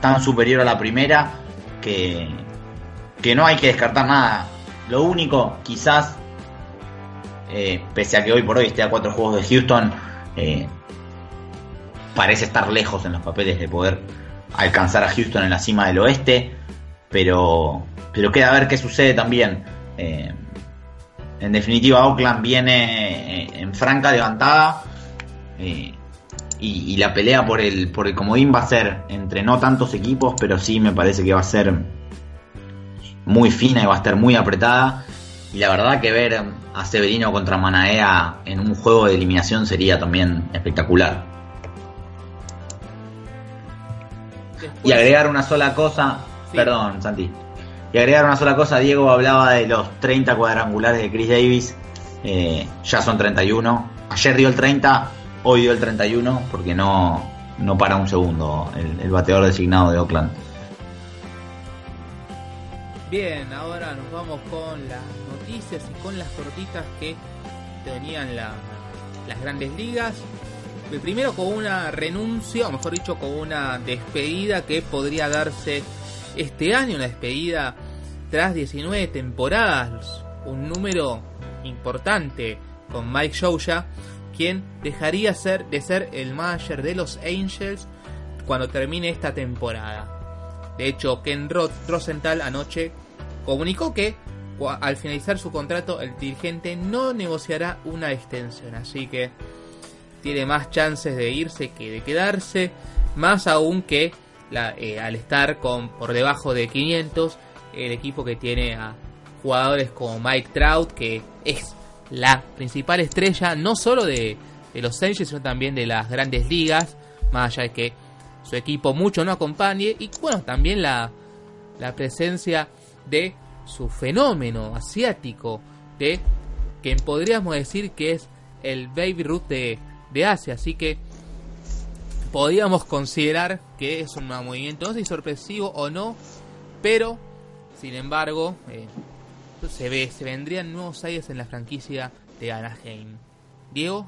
tan superior a la primera que, que no hay que descartar nada. Lo único, quizás, eh, pese a que hoy por hoy esté a cuatro juegos de Houston, eh, parece estar lejos en los papeles de poder alcanzar a Houston en la cima del oeste, pero, pero queda a ver qué sucede también. En definitiva, Oakland viene en franca levantada y, la pelea por el, por el comodín va a ser entre no tantos equipos, pero sí me parece que va a ser muy fina y va a estar muy apretada. y la verdad que ver a Severino contra Manaea en un juego de eliminación sería también espectacular. y agregar una sola cosa, perdón Santi, y agregar una sola cosa, Diego hablaba de los 30 cuadrangulares de Chris Davis, eh, ya son 31, ayer dio el 30, hoy dio el 31 porque no, no para un segundo el, bateador designado de Oakland. Bien, ahora nos vamos con las noticias y con las cortitas que tenían las grandes ligas. Primero con una renuncia, o mejor dicho, con una despedida que podría darse este año, una despedida tras 19 temporadas, un número importante con Mike Shouya, quien dejaría ser, de ser el manager de los Angels cuando termine esta temporada. De hecho, Ken Rosenthal anoche comunicó que al finalizar su contrato el dirigente no negociará una extensión, así que tiene más chances de irse que de quedarse, más aún que eh, al estar con por debajo de 500 el equipo que tiene a jugadores como Mike Trout, que es la principal estrella no solo de, de los Angels, sino también de las grandes ligas, más allá de que su equipo mucho no acompañe y bueno, también la, la presencia de su fenómeno asiático, de quien podríamos decir que es el Baby Ruth de, de Asia, así que podríamos considerar que es un movimiento, no sé si sorpresivo o no, pero sin embargo eh, se ve, se vendrían nuevos aires en la franquicia de Anaheim. Diego.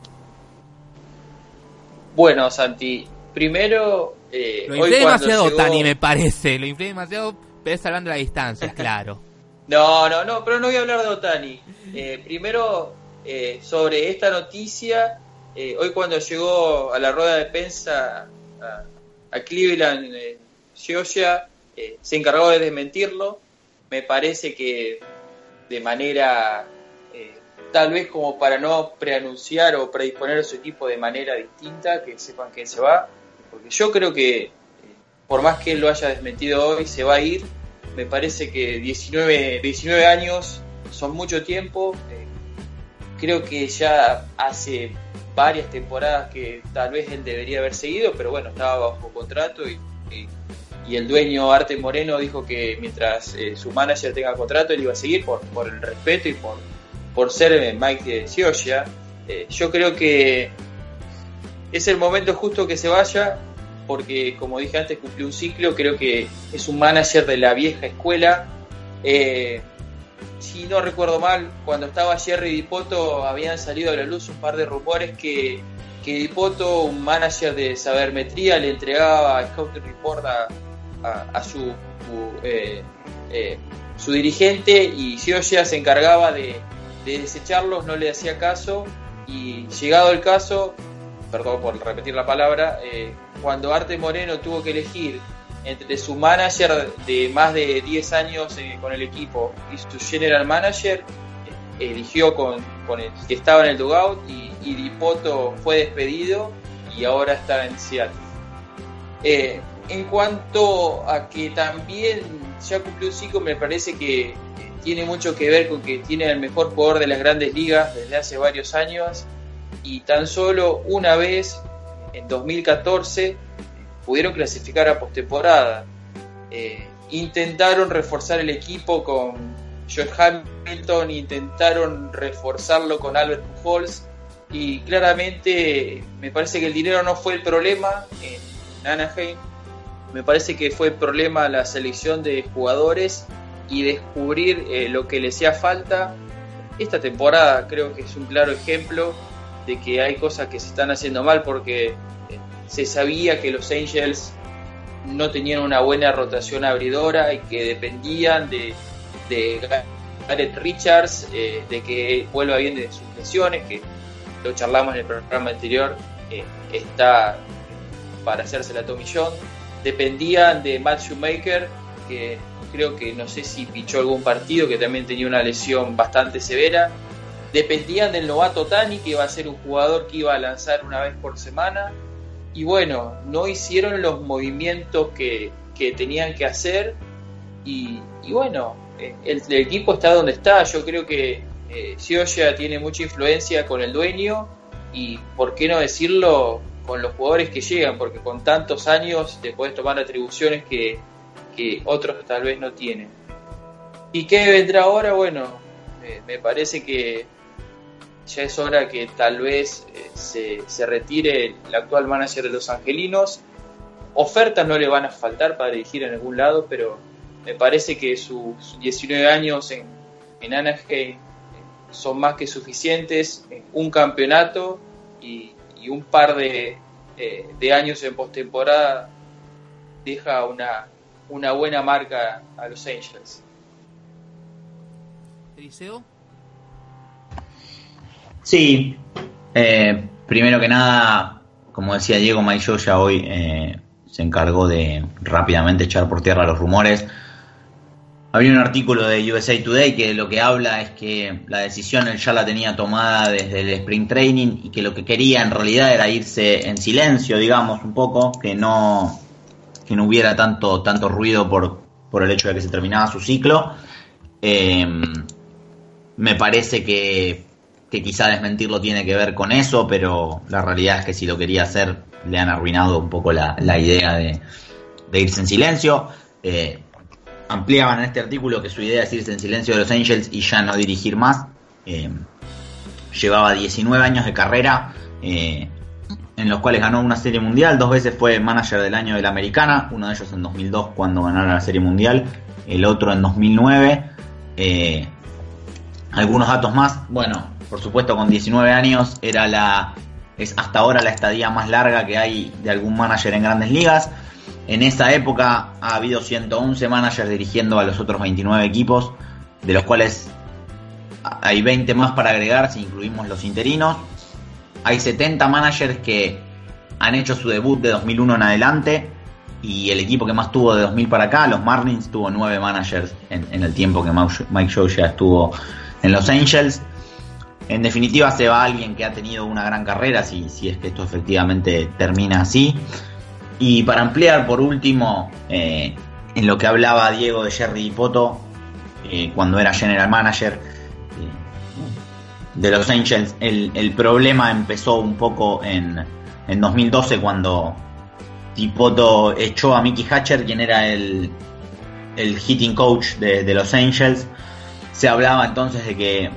Bueno, Santi, primero eh, lo inflé demasiado, Tani, me parece. Lo inflé demasiado, pero es hablando de la distancia, <laughs> claro. no, no, no, pero no voy a hablar de Otani. Eh, primero, eh, sobre esta noticia, eh, hoy cuando llegó a la rueda de prensa a, Cleveland, Georgia, se encargó de desmentirlo. Me parece que de manera, tal vez como para no preanunciar o predisponer a su equipo de manera distinta, que sepan que se va porque yo creo que, eh, por más que él lo haya desmentido hoy, se va a ir. Me parece que 19, 19 años son mucho tiempo. Eh, creo que ya hace varias temporadas que tal vez él debería haber seguido, pero bueno, estaba bajo contrato y, y, el dueño Arte Moreno dijo que mientras eh, su manager tenga contrato él iba a seguir por, por el respeto y por, por ser Mike de Siosia. yo creo que es el momento justo que se vaya, porque como dije antes, cumplió un ciclo, creo que es un manager de la vieja escuela. Eh, si no recuerdo mal, cuando estaba Jerry Dipoto habían salido a la luz un par de rumores que, que Dipoto, un manager de sabermetría, le entregaba a Scouting Report a, su, su, eh, eh, su dirigente y Sioya se encargaba de, de desecharlos, no le hacía caso y llegado el caso perdón por repetir la palabra, eh, cuando Arte Moreno tuvo que elegir entre su manager de más de 10 años eh, con el equipo y su general manager, eh, eligió con, el que estaba en el dugout y, y Dipoto fue despedido y ahora está en Seattle. en cuanto a que también ya cumplió ciclo, me parece que tiene mucho que ver con que tiene el mejor jugador de las grandes ligas desde hace varios años y tan solo una vez, en 2014, pudieron clasificar a postemporada. Eh, intentaron reforzar el equipo con George Hamilton, intentaron reforzarlo con Albert Pujols y claramente me parece que el dinero no fue el problema en Anaheim. Me parece que fue el problema la selección de jugadores y descubrir eh, lo que le hacía falta. Esta temporada creo que es un claro ejemplo de que hay cosas que se están haciendo mal porque se sabía que los Angels no tenían una buena rotación abridora y que dependían de, de Gareth Richards, eh, de que vuelva bien de sus lesiones, que lo charlamos en el programa anterior, eh, está para hacerse la Tommy. Dependían de Matt Shoemaker, que creo que no sé si pichó algún partido, que también tenía una lesión bastante severa dependían del novato Tani, que iba a ser un jugador que iba a lanzar una vez por semana. Y bueno, no hicieron los movimientos que, tenían que hacer. Y, bueno, eh, el, equipo está donde está. Yo creo que eh, tiene mucha influencia con el dueño y, ¿por qué no decirlo?, con los jugadores que llegan, porque con tantos años te puedes tomar atribuciones que, que otros tal vez no tienen. ¿Y qué vendrá ahora? Bueno, me parece que ya es hora que tal vez eh, se, se, retire el actual manager de los Angelinos. Ofertas no le van a faltar para dirigir en algún lado, pero me parece que sus 19 años en, en Anaheim eh, son más que suficientes. Un campeonato y, un par de, eh, de años en postemporada deja una, una buena marca a los Angels. Eliseo. Sí, eh, primero que nada, como decía Diego, Mike ya hoy eh, se encargó de rápidamente echar por tierra los rumores. Había un artículo de USA Today que lo que habla es que la decisión él ya la tenía tomada desde el Spring Training y que lo que quería en realidad era irse en silencio, digamos, un poco, que no, que no hubiera tanto, tanto ruido por, por el hecho de que se terminaba su ciclo. Eh, me parece que que quizá desmentirlo tiene que ver con eso, pero la realidad es que si lo quería hacer le han arruinado un poco la, idea de, irse en silencio. Eh, ampliaban en este artículo que su idea es irse en silencio de los Angels y ya no dirigir más. Eh, llevaba 19 años de carrera eh, en los cuales ganó una serie mundial, dos veces fue manager del año de la americana, uno de ellos en 2002 cuando ganaron la serie mundial, el otro en 2009. algunos datos más, bueno, por supuesto con 19 años era la es hasta ahora la estadía más larga que hay de algún manager en grandes ligas. En esa época ha habido 111 managers dirigiendo a los otros 29 equipos, de los cuales hay 20 más para agregar si incluimos los interinos. Hay 70 managers que han hecho su debut de 2001 en adelante y el equipo que más tuvo de 2000 para acá, los Marlins, tuvo 9 managers en, en el tiempo que Mike Shaw ya estuvo en los Angels. En definitiva, se va alguien que ha tenido una gran carrera, si, si es que esto efectivamente termina así. Y para ampliar, por último, eh, en lo que hablaba Diego de Jerry Poto, eh, cuando era general manager eh, de los Angels, el, problema empezó un poco en, en 2012 cuando Dipoto echó a Mickey Hatcher, quien era el, el hitting coach de, de los Angels. Se hablaba entonces de que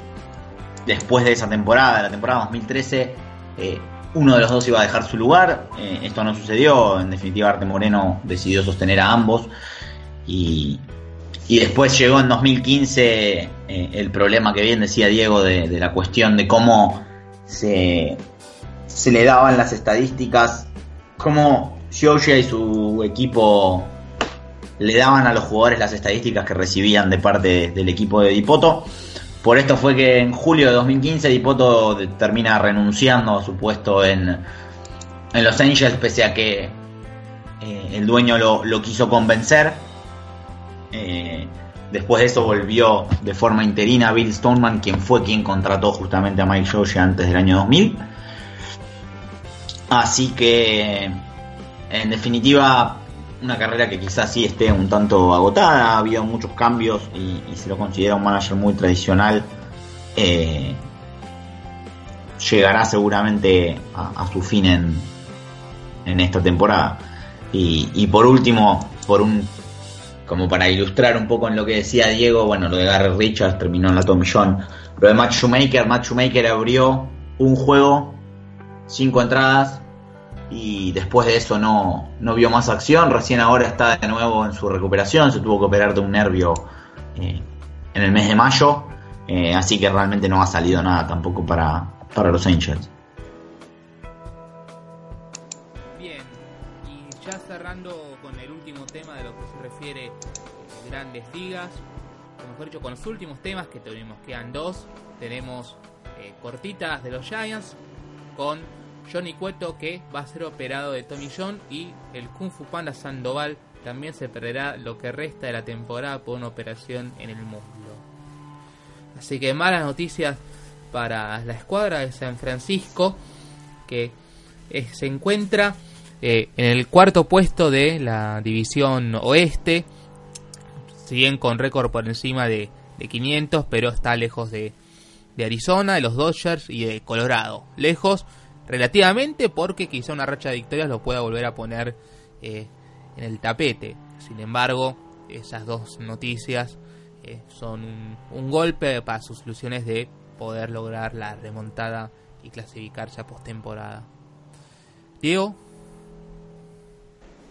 después de esa temporada, la temporada 2013, eh, uno de los dos iba a dejar su lugar. Eh, esto no sucedió. En definitiva, Arte Moreno decidió sostener a ambos. Y, después llegó en 2015 eh, el problema que bien decía Diego de, la cuestión de cómo se, se, le daban las estadísticas, cómo Georgia y su equipo le daban a los jugadores las estadísticas que recibían de parte del equipo de Dipoto. Por esto fue que en julio de 2015 Dipoto termina renunciando a su puesto en, en Los Angels, pese a que eh, el dueño lo, quiso convencer. Eh, después de eso volvió de forma interina Bill Stoneman, quien fue quien contrató justamente a Mike Georgia antes del año 2000. Así que, en definitiva, una carrera que quizás sí esté un tanto agotada, ha habido muchos cambios y, se lo considera un manager muy tradicional. Eh, llegará seguramente a, su fin en, en esta temporada. Y, por último, por un como para ilustrar un poco en lo que decía Diego, bueno, lo de Gary Richards terminó en la Tommy John. Lo de Matt Shoemaker abrió un juego, cinco entradas, y después de eso no, no vio más acción. Recién ahora está de nuevo en su recuperación, se tuvo que operar de un nervio eh, en el mes de mayo, eh, así que realmente no ha salido nada tampoco para, para los Angels. Bien, y ya cerrando con el último tema de lo que se refiere a grandes ligas, o mejor dicho, con los últimos temas que tenemos, quedan dos, tenemos eh, cortitas de los Giants con Johnny Cueto que va a ser operado de Tommy John y el Kung Fu Panda Sandoval también se perderá lo que resta de la temporada por una operación en el muslo. Así que malas noticias para la escuadra de San Francisco que eh, se encuentra eh, en el cuarto puesto de la división oeste. si bien con récord por encima de, de 500, pero está lejos de, de Arizona, de los Dodgers y de Colorado. Lejos relativamente porque quizá una racha de victorias lo pueda volver a poner eh, en el tapete. Sin embargo, esas dos noticias eh, son un, un, golpe para sus ilusiones de poder lograr la remontada y clasificarse a postemporada. Diego.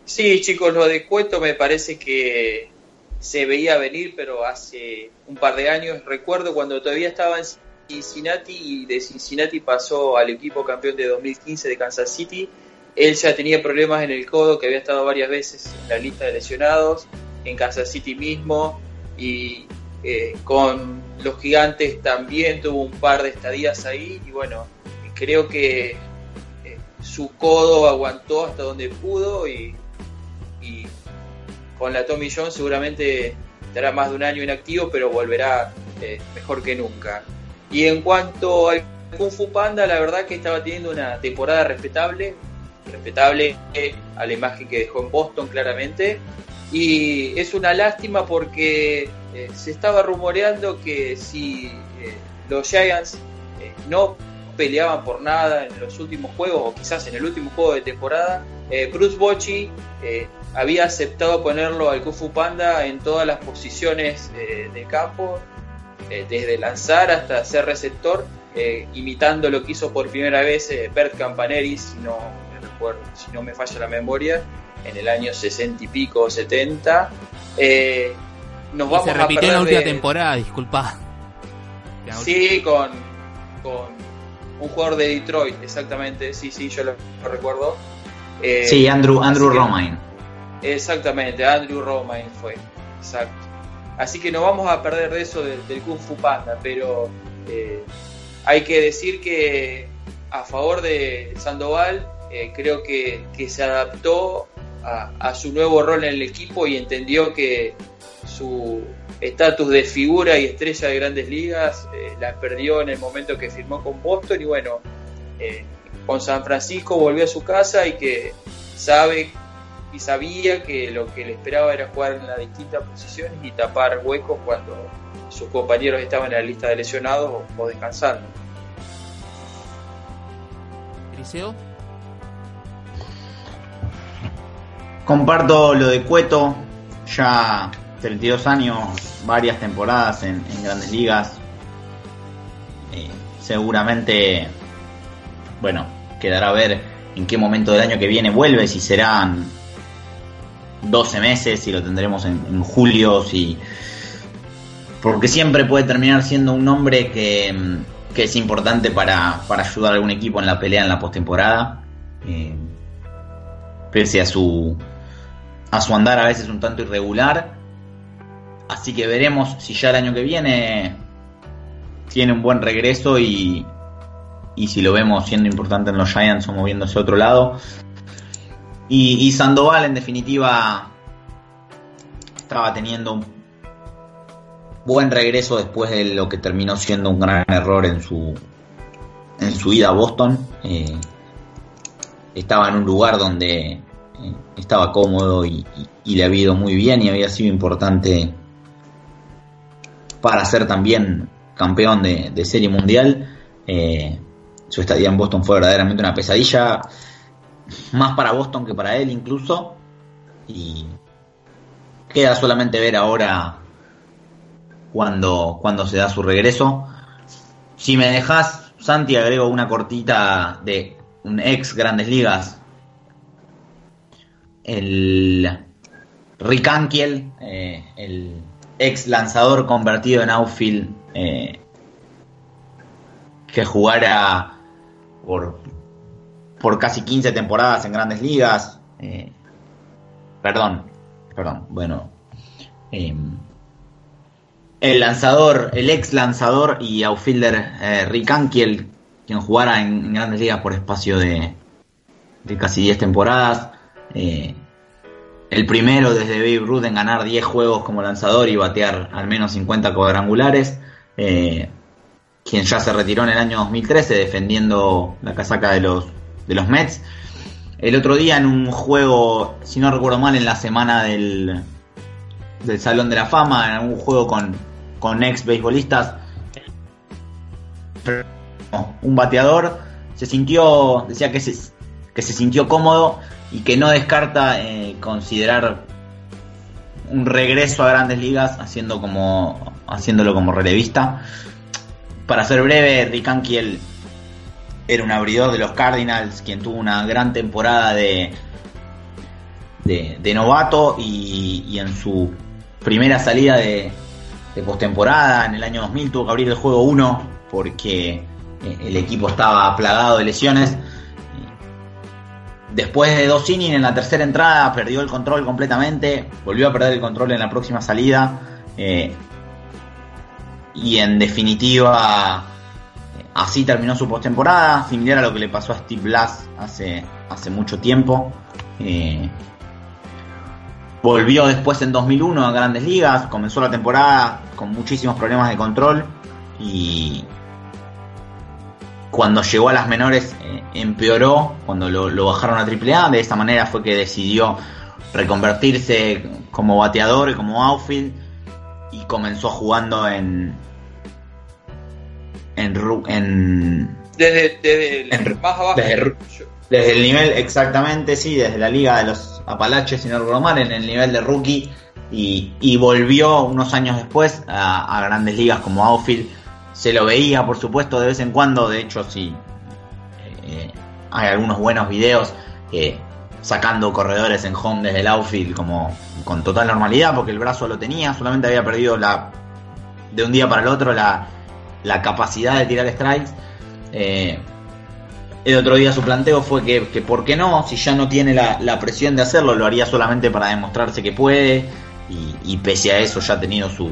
Sí, chicos, lo de me parece que se veía venir, pero hace un par de años. Recuerdo cuando todavía estaba en Cincinnati y de Cincinnati pasó al equipo campeón de 2015 de Kansas City. Él ya tenía problemas en el codo, que había estado varias veces en la lista de lesionados, en Kansas City mismo, y eh, con los gigantes también tuvo un par de estadías ahí, y bueno, creo que eh, su codo aguantó hasta donde pudo, y, con la Tommy John seguramente estará más de un año inactivo, pero volverá eh, mejor que nunca. Y en cuanto al Kung Fu Panda, la verdad que estaba teniendo una temporada respetable, respetable a la imagen que dejó en Boston claramente. Y es una lástima porque eh, se estaba rumoreando que si eh, los Giants eh, no peleaban por nada en los últimos juegos o quizás en el último juego de temporada, Bruce Bochy había aceptado ponerlo al Kung Fu Panda en todas las posiciones del campo eh, desde lanzar hasta ser receptor, eh, imitando lo que hizo por primera vez eh, Bert Campaneri, si no, me recuerdo, si no me falla la memoria, en el año 60 y pico, 70. nos vamos se repitió en la última temporada, disculpa. Sí, con, con un jugador de Detroit, exactamente, sí, sí, yo lo, recuerdo. sí, Andrew, Andrew Romain. Exactamente, Andrew Romain fue, exacto. Así que no vamos a perder de eso del, Kung Fu Panda, pero eh, hay que decir que a favor de Sandoval eh, creo que, se adaptó a, su nuevo rol en el equipo y entendió que su estatus de figura y estrella de grandes ligas eh, la perdió en el momento que firmó con Boston y bueno, con San Francisco volvió a su casa y que sabe y sabía que lo que le esperaba era jugar en las distintas posiciones y tapar huecos cuando sus compañeros estaban en la lista de lesionados o, descansando. Eliseo. Comparto lo de Cueto, ya 32 años, varias temporadas en, grandes ligas. Eh, seguramente, bueno, quedará a ver en qué momento del año que viene vuelve, si serán 12 meses, y lo tendremos en, julio, si porque siempre puede terminar siendo un nombre que, que es importante para, para, ayudar a algún equipo en la pelea en la postemporada. Eh, pese a su, a su andar a veces un tanto irregular. Así que veremos si ya el año que viene tiene un buen regreso y, y si lo vemos siendo importante en los Giants o moviéndose a otro lado. Y, Sandoval, en definitiva, estaba teniendo un buen regreso después de lo que terminó siendo un gran error en su, en su ida a Boston. Eh, estaba en un lugar donde eh, estaba cómodo y, le había ido muy bien y había sido importante para ser también campeón de, serie mundial. Eh, su estadía en Boston fue verdaderamente una pesadilla más para Boston que para él incluso. Y queda solamente ver ahora cuando, cuando se da su regreso. Si me dejas, Santi, agrego una cortita de un ex Grandes Ligas. El Rick Ankiel, eh, el ex lanzador convertido en outfield, eh, que jugara por por casi 15 temporadas en grandes ligas. Eh, perdón, perdón, bueno. Em, el lanzador, el ex lanzador y outfielder eh, Rick Ankiel, quien jugara en, grandes ligas por espacio de, de casi 10 temporadas. Eh, el primero desde Babe Ruth en ganar 10 juegos como lanzador y batear al menos 50 cuadrangulares. quien ya se retiró en el año 2013 defendiendo la casaca de los de los Mets. El otro día en un juego, si no recuerdo mal, en la semana del, del Salón de la Fama, en algún juego con, con ex beisbolistas. Un bateador se sintió, decía que se, que se sintió cómodo y que no descarta eh, considerar un regreso a grandes ligas haciendo como, haciéndolo como relevista. Para ser breve, Rick Ankiel era un abridor de los Cardinals, quien tuvo una gran temporada de, de, novato y, en su primera salida de, de postemporada en el año 2000 tuvo que abrir el juego 1 porque eh, el equipo estaba plagado de lesiones. Después de dos innings en la tercera entrada perdió el control completamente, volvió a perder el control en la próxima salida eh, y en definitiva así terminó su postemporada, similar a lo que le pasó a Steve Blass hace, hace mucho tiempo. Eh, volvió después en 2001 a Grandes Ligas, comenzó la temporada con muchísimos problemas de control y, cuando llegó a las menores eh, empeoró, cuando lo, bajaron a AAA, de esa manera fue que decidió reconvertirse como bateador y como outfield y comenzó jugando en en, en desde, desde el más abajo desde, el nivel exactamente sí desde la liga de los Apalaches sin mal en el nivel de rookie y, y volvió unos años después a, a grandes ligas como outfield se lo veía, por supuesto, de vez en cuando. De hecho, sí, eh, hay algunos buenos videos eh, sacando corredores en home desde el outfield como con total normalidad, porque el brazo lo tenía, solamente había perdido la de un día para el otro la, la capacidad de tirar strikes. Eh, el otro día su planteo fue que, que, ¿por qué no? Si ya no tiene la, la, presión de hacerlo, lo haría solamente para demostrarse que puede. Y, y pese a eso ya ha tenido su,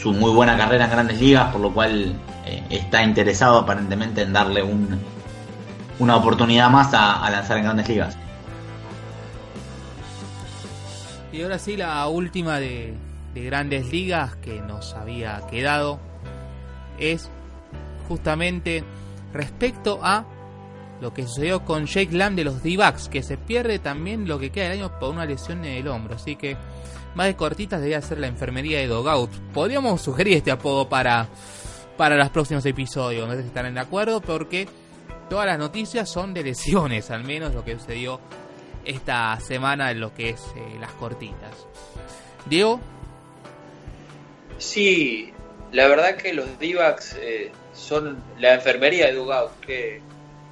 su muy buena carrera en grandes ligas, por lo cual eh, está interesado aparentemente en darle un, una oportunidad más a, lanzar en grandes ligas. Y ahora sí, la última de, de grandes ligas que nos había quedado es justamente respecto a lo que sucedió con Jake Lamb de los D-Backs, que se pierde también lo que queda del año por una lesión en el hombro. Así que más de cortitas debería ser la enfermería de Dogout. Podríamos sugerir este apodo para, para los próximos episodios, no sé si están de acuerdo, porque todas las noticias son de lesiones, al menos lo que sucedió esta semana en lo que es eh, las cortitas. Diego. Sí, la verdad que los D-backs eh, son la enfermería de Dugout, que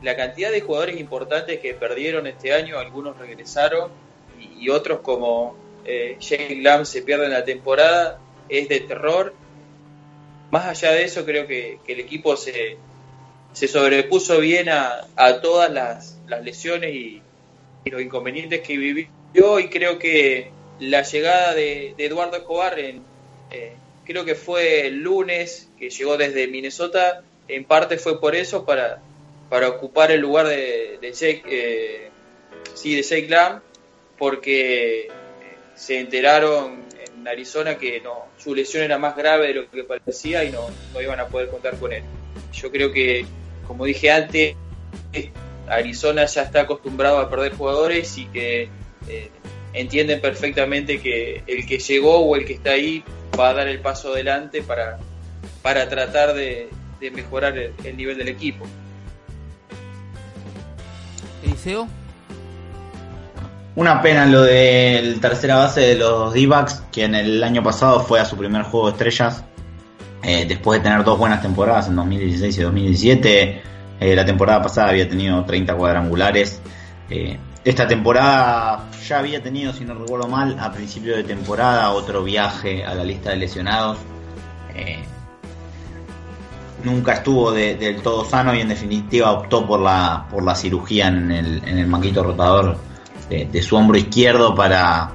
la cantidad de jugadores importantes que perdieron este año, algunos regresaron y otros como eh, Jake Lamb se pierde en la temporada, es de terror. Más allá de eso, creo que, el equipo se, se, sobrepuso bien a, todas las, lesiones y, los inconvenientes que vivió y creo que la llegada de, Eduardo Escobar, en, eh, creo que fue el lunes que llegó desde Minnesota, en parte fue por eso, para, para ocupar el lugar de, de Jake, eh, Lamb, porque se enteraron en Arizona que no, su lesión era más grave de lo que parecía y no, no iban a poder contar con él. Yo creo que, como dije antes, Arizona ya está acostumbrado a perder jugadores y que eh, entienden perfectamente que el que llegó o el que está ahí va a dar el paso adelante para, para tratar de, mejorar el, el, nivel del equipo. Eliseo. Una pena lo del tercera base de los D-Backs, quien el año pasado fue a su primer juego de estrellas, eh, después de tener dos buenas temporadas en 2016 y 2017. Eh, la temporada pasada había tenido 30 cuadrangulares. Eh, esta temporada ya había tenido, si no recuerdo mal, a principio de temporada otro viaje a la lista de lesionados. nunca estuvo del todo sano y en definitiva optó por la, por la cirugía en el, en el manguito rotador de, su hombro izquierdo para,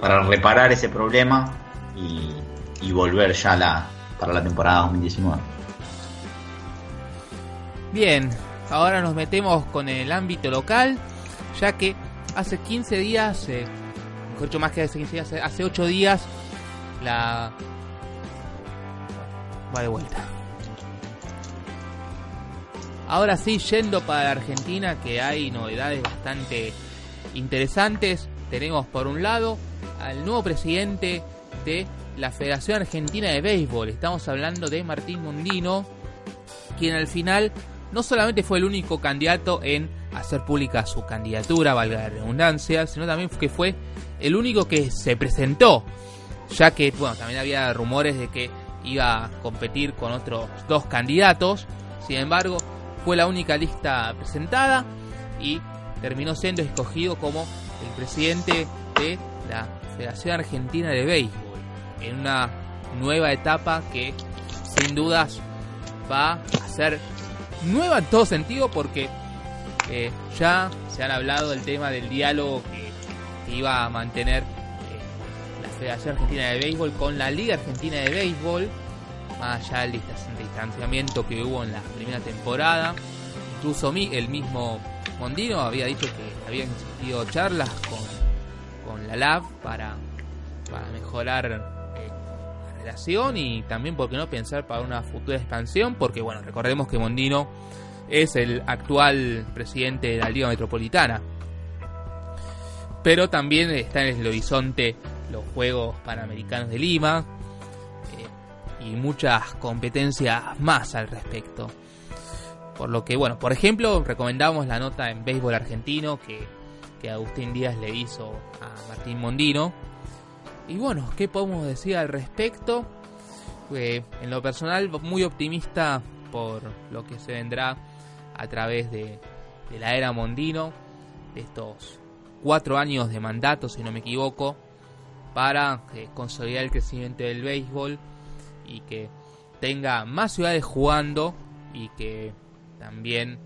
para reparar ese problema y, volver ya para la temporada 2019. Bien, ahora nos metemos con el ámbito local, ya que hace 15 días, eh, mejor más que hace 15 días, hace 8 días, la... Va de vuelta. Ahora sí, yendo para Argentina, que hay novedades bastante interesantes. Tenemos por un lado al nuevo presidente de la Federación Argentina de Béisbol. Estamos hablando de Martín Mondino, quien al final no solamente fue el único candidato en hacer pública su candidatura, valga la redundancia, sino también que fue el único que se presentó, ya que bueno, también había rumores de que iba a competir con otros dos candidatos, sin embargo, fue la única lista presentada y terminó siendo escogido como el presidente de la Federación Argentina de Béisbol, en una nueva etapa que sin dudas va a ser nueva en todo sentido porque eh, ya se han hablado del tema del diálogo que, iba a mantener eh, la Federación Argentina de Béisbol con la Liga Argentina de Béisbol, más allá del distanciamiento que hubo en la primera temporada. Incluso el mismo Mondino había dicho que habían existido charlas con, con la LAB para, para mejorar eh, la relación y también, ¿por qué no pensar para una futura expansión? Porque, bueno, recordemos que Mondino es el actual presidente de la Liga Metropolitana. Pero también está en el horizonte los Juegos Panamericanos de Lima eh, y muchas competencias más al respecto. Por lo que, bueno, por ejemplo, recomendamos la nota en Béisbol Argentino que, que Agustín Díaz le hizo a Martín Mondino. Y bueno, ¿qué podemos decir al respecto? en lo personal, muy optimista por lo que se vendrá a través de, la era Mondino, de estos cuatro años de mandato, si no me equivoco, para eh, consolidar el crecimiento del béisbol y que tenga más ciudades jugando y que también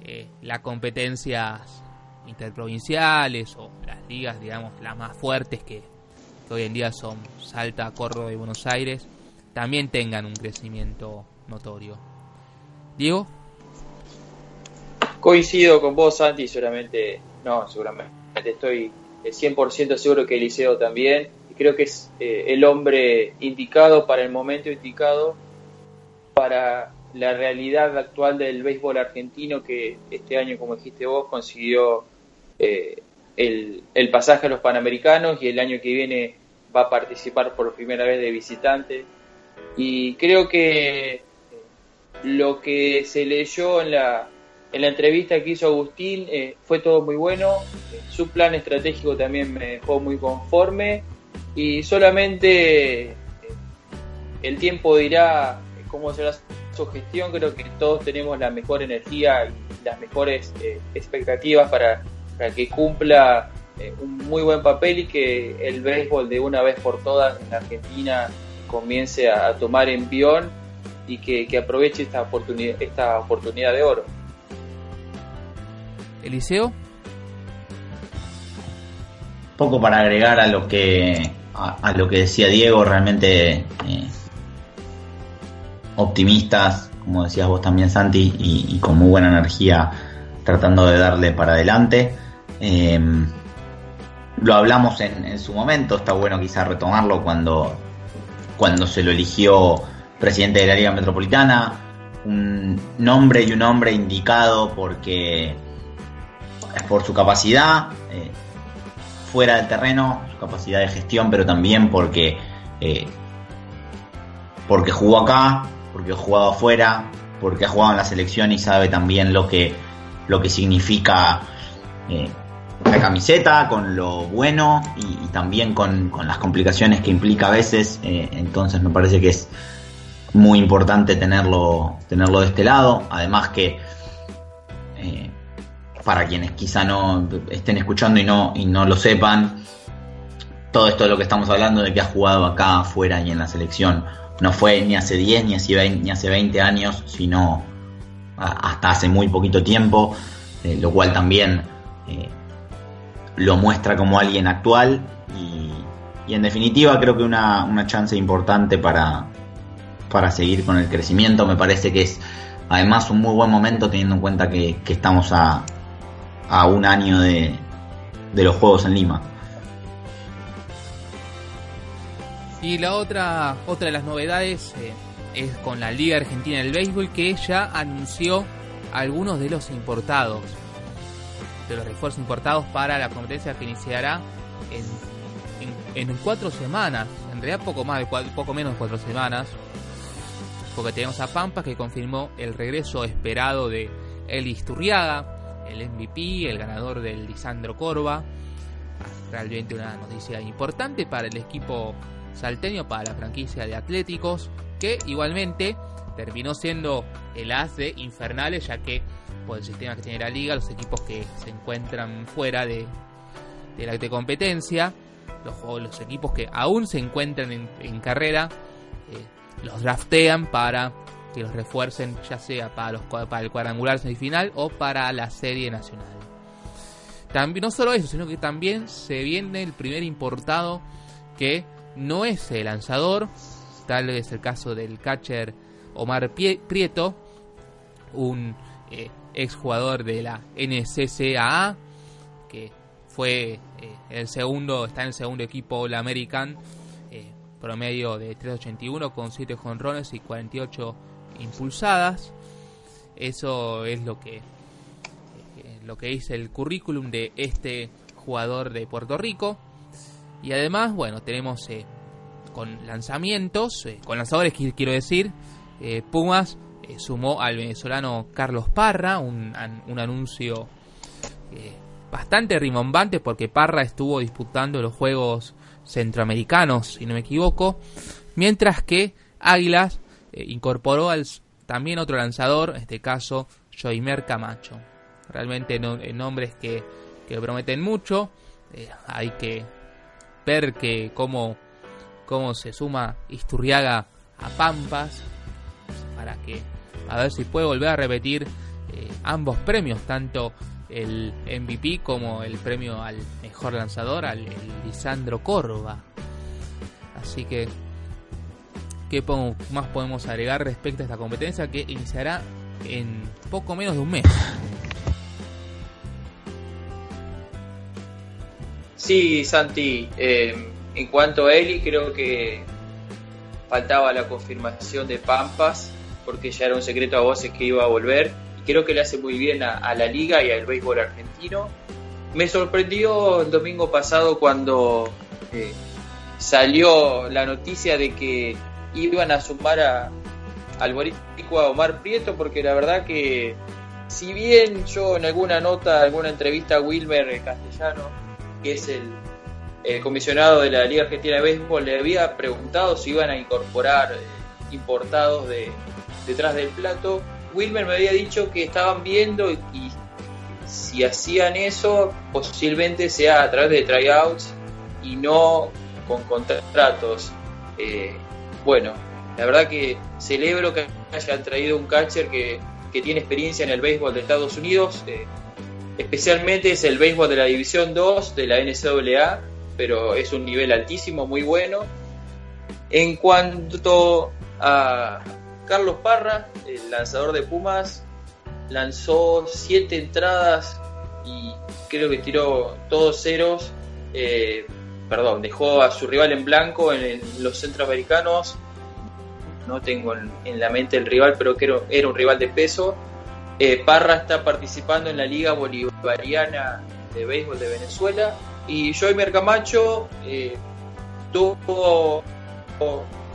eh, las competencias interprovinciales o las ligas, digamos, las más fuertes que, que hoy en día son Salta, Córdoba y Buenos Aires, también tengan un crecimiento notorio. Diego. Coincido con vos, Santi, seguramente, no, seguramente estoy 100% seguro que Eliseo también, creo que es eh, el hombre indicado para el momento indicado, para la realidad actual del béisbol argentino que este año, como dijiste vos, consiguió eh, el, el, pasaje a los Panamericanos y el año que viene va a participar por primera vez de visitante. Y creo que lo que se leyó en la, en la entrevista que hizo Agustín eh, fue todo muy bueno, su plan estratégico también me dejó muy conforme. Y solamente eh, el tiempo dirá cómo será su gestión, creo que todos tenemos la mejor energía y las mejores eh, expectativas para, que cumpla un muy buen papel y que el béisbol de una vez por todas en Argentina comience a, tomar envión y que, que aproveche esta oportunidad, esta oportunidad de oro. Eliseo. Poco para agregar a lo que a, lo que decía Diego, realmente eh, optimistas, como decías vos también Santi, y, con muy buena energía tratando de darle para adelante. Em, lo hablamos en, su momento, está bueno quizás retomarlo cuando, cuando se lo eligió presidente de la Liga Metropolitana, un nombre y un hombre indicado porque por su capacidad eh, fuera del terreno, su capacidad de gestión, pero también porque, eh, porque jugó acá, porque ha jugado afuera, porque ha jugado en la selección y sabe también lo que, lo que significa eh, la camiseta, con lo bueno y, también con, con, las complicaciones que implica a veces. entonces me parece que es muy importante tenerlo, tenerlo de este lado. Además que para quienes quizá no estén escuchando y no, y no lo sepan, todo esto de lo que estamos hablando de que ha jugado acá afuera y en la selección no fue ni hace 10 ni hace 20, ni hace 20 años, sino hasta hace muy poquito tiempo, eh, lo cual también eh, lo muestra como alguien actual y, en definitiva creo que una, una chance importante para, para seguir con el crecimiento. Me parece que es además un muy buen momento teniendo en cuenta que estamos a, a un año de, de los Juegos en Lima. Y la otra, otra de las novedades eh, es con la Liga Argentina del Béisbol que ya anunció algunos de los importados, de los refuerzos importados para la competencia que iniciará en, en cuatro semanas, en realidad poco más de poco menos de cuatro semanas, porque tenemos a Pampas que confirmó el regreso esperado de Eli Turriaga, el MVP, el ganador del Lisandro Corva. Realmente una noticia importante para el equipo salteño, para la franquicia de Atléticos, que igualmente terminó siendo el as de Infernales, ya que por el sistema que tiene la liga, los equipos que se encuentran fuera de, la de competencia, los, los equipos que aún se encuentran en, carrera, eh, los draftean para que los refuercen, ya sea para, los, para el cuadrangular semifinal o para la serie nacional. También, no solo eso, sino que también se viene el primer importado que no es el lanzador, tal vez el caso del catcher Omar Prieto, un eh, exjugador de la NCCAA, que fue eh, el segundo, está en el segundo equipo la American, eh, promedio de 381 con 7 jonrones y 48 impulsadas. Eso es lo que eh, lo que dice el currículum de este jugador de Puerto Rico. Y además, bueno, tenemos con lanzamientos, con lanzadores quiero decir, Pumas sumó al venezolano Carlos Parra, un, un anuncio bastante rimbombante porque Parra estuvo disputando los Juegos Centroamericanos, si no me equivoco, mientras que Águilas eh, incorporó al también otro lanzador, en este caso Joimer Camacho. Realmente eh, nombres que, que, prometen mucho, eh, hay que ver que cómo, cómo se suma Isturriaga a Pampas para que a ver si puede volver a repetir ambos premios, tanto el MVP como el premio al mejor lanzador, al Lisandro Córdoba. Así que, ¿qué más podemos agregar respecto a esta competencia que iniciará en poco menos de un mes? Sí, Santi, eh, en cuanto a Eli, creo que faltaba la confirmación de Pampas, porque ya era un secreto a voces que iba a volver creo que le hace muy bien a, la liga y al béisbol argentino. Me sorprendió el domingo pasado cuando eh, salió la noticia de que iban a sumar a, al boricua Omar Prieto, porque la verdad que si bien yo en alguna nota, alguna entrevista a Wilmer Castellano, que es el, comisionado de la Liga Argentina de Béisbol, le había preguntado si iban a incorporar eh, importados de detrás del plato Wilmer me había dicho que estaban viendo y, si hacían eso, posiblemente sea a través de tryouts y no con contratos. Eh, bueno, la verdad que celebro que hayan traído un catcher que, tiene experiencia en el béisbol de Estados Unidos, eh, especialmente es el béisbol de la División 2 de la NCAA, pero es un nivel altísimo, muy bueno. En cuanto a, Carlos Parra, el lanzador de Pumas, lanzó siete entradas y creo que tiró todos ceros. Eh, perdón, dejó a su rival en blanco en, los centroamericanos. No tengo en, la mente el rival, pero era un rival de peso. Eh, Parra está participando en la Liga Bolivariana de Béisbol de Venezuela. Y Joey Mercamacho eh, tuvo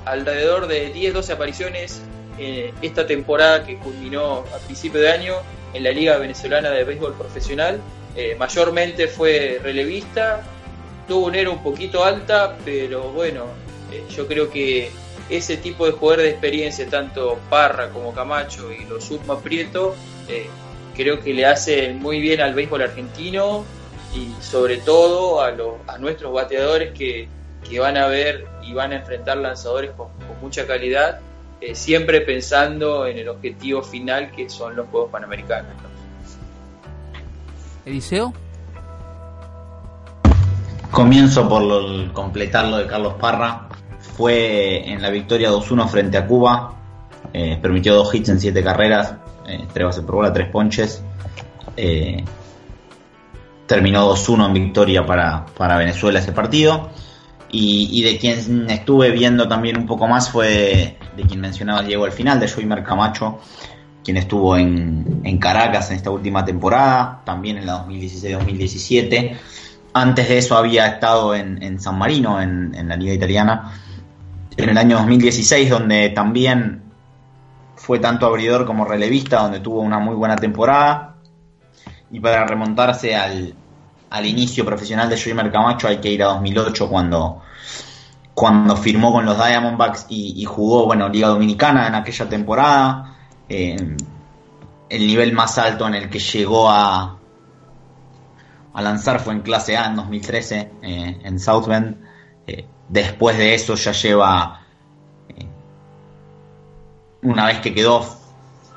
alrededor de 10-12 apariciones eh, esta temporada que culminó a principio de año en la Liga Venezolana de Béisbol Profesional. Eh, mayormente fue relevista, tuvo un era un poquito alta, pero bueno, eh, yo creo que ese tipo de jugador de experiencia, tanto Parra como Camacho y los Sudma Prieto, creo que le hace muy bien al béisbol argentino y sobre todo a, a nuestros bateadores que, que, van a ver y van a enfrentar lanzadores con mucha calidad eh, siempre pensando en el objetivo final que son los Juegos Panamericanos. Eliseo. Comienzo por completar lo de Carlos Parra. Fue en la victoria 2-1 frente a Cuba. Eh, permitió dos hits en siete carreras, eh, tres bases por bola, tres ponches. terminó 2-1 en victoria para, para Venezuela ese partido. Y, de quien estuve viendo también un poco más fue de quien mencionaba Diego al final, de Joymer Camacho, quien estuvo en, Caracas en esta última temporada, también en la 2016-2017. Antes de eso había estado en, San Marino, en, la liga italiana, en el año 2016, donde también fue tanto abridor como relevista, donde tuvo una muy buena temporada. Y para remontarse al, inicio profesional de Joey Camacho hay que ir a 2008 cuando, cuando firmó con los Diamondbacks y, jugó, bueno, Liga Dominicana en aquella temporada. Eh, el nivel más alto en el que llegó a, a lanzar fue en clase A en 2013 eh, en South Bend. Eh, después de eso ya lleva, una vez que quedó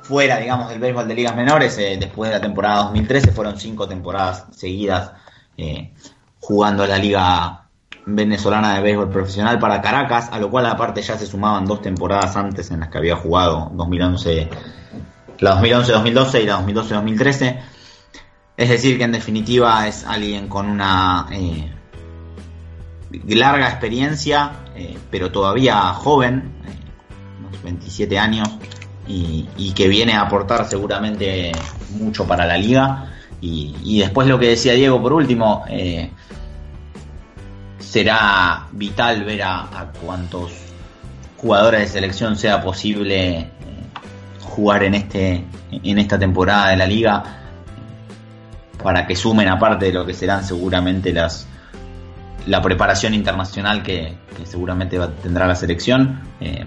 fuera, digamos, del béisbol de ligas menores, después de la temporada 2013, fueron cinco temporadas seguidas eh, jugando la liga venezolana de béisbol profesional para Caracas, a lo cual aparte ya se sumaban dos temporadas antes en las que había jugado 2011, la 2011-2012 y la 2012-2013. Es decir, que en definitiva es alguien con una eh, larga experiencia, eh, pero todavía joven, unos 27 años, y, que viene a aportar seguramente mucho para la liga. Y, después lo que decía Diego por último, eh, será vital ver a, cuántos jugadores de selección sea posible eh, jugar en este en esta temporada de la liga para que sumen aparte de lo que serán seguramente las la preparación internacional que, seguramente tendrá la selección eh,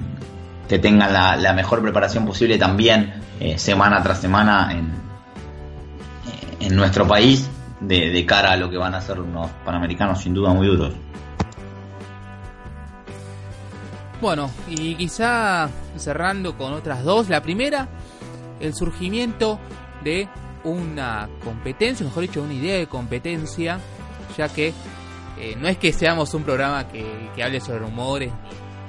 que tengan la, mejor preparación posible también semana tras semana en, en nuestro país de, cara a lo que van a ser unos panamericanos sin duda muy duros. Bueno, y quizá cerrando con otras dos. La primera, el surgimiento de una competencia, mejor dicho, una idea de competencia, ya que eh, no es que seamos un programa que, hable sobre rumores,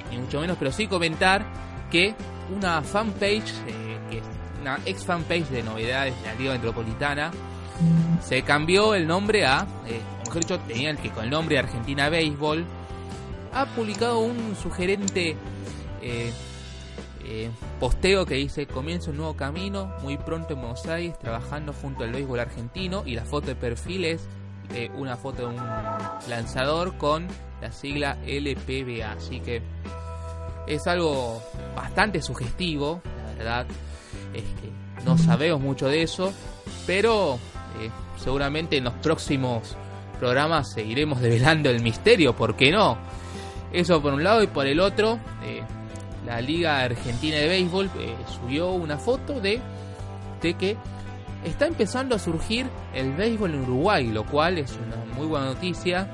ni, mucho menos, pero sí comentar que una fanpage, eh, que una ex fanpage de novedades de la Liga Metropolitana, se cambió el nombre a, eh, mejor dicho, tenía el que con el nombre Argentina Béisbol, ha publicado un sugerente eh, eh, posteo que dice comienza un nuevo camino, muy pronto en Buenos Aires, trabajando junto al béisbol argentino y la foto de perfil es una foto de un lanzador con la sigla LPBA, así que es algo bastante sugestivo, la verdad es que no sabemos mucho de eso, pero eh, seguramente en los próximos programas seguiremos develando el misterio, ¿por qué no? Eso por un lado y por el otro, eh, la Liga Argentina de Béisbol eh, subió una foto de, de que está empezando a surgir el béisbol en Uruguay, lo cual es una muy buena noticia.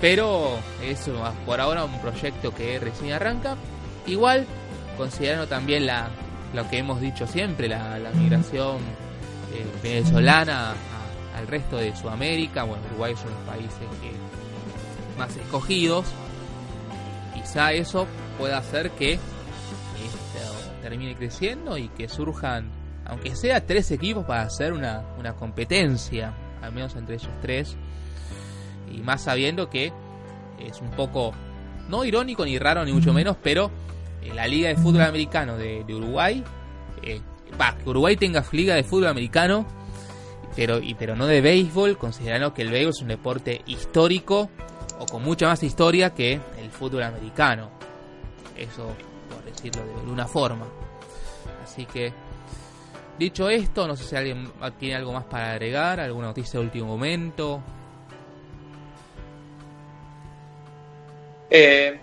Pero es por ahora un proyecto que recién arranca. Igual, considerando también la, lo que hemos dicho siempre, la, migración eh, venezolana al resto de Sudamérica. Bueno, Uruguay son los países que más escogidos. Quizá eso pueda hacer que esto termine creciendo y que surjan, aunque sea tres equipos, para hacer una, una competencia, al menos entre ellos tres. Y más sabiendo que es un poco, no irónico ni raro, ni mucho menos, pero eh, la Liga de Fútbol Americano de, Uruguay eh, que Uruguay tenga liga de fútbol americano, pero, y, pero no de béisbol, considerando que el béisbol es un deporte histórico o con mucha más historia que el fútbol americano. Eso, por decirlo de alguna forma. Así que, dicho esto, no sé si alguien tiene algo más para agregar, alguna noticia de último momento. Eh,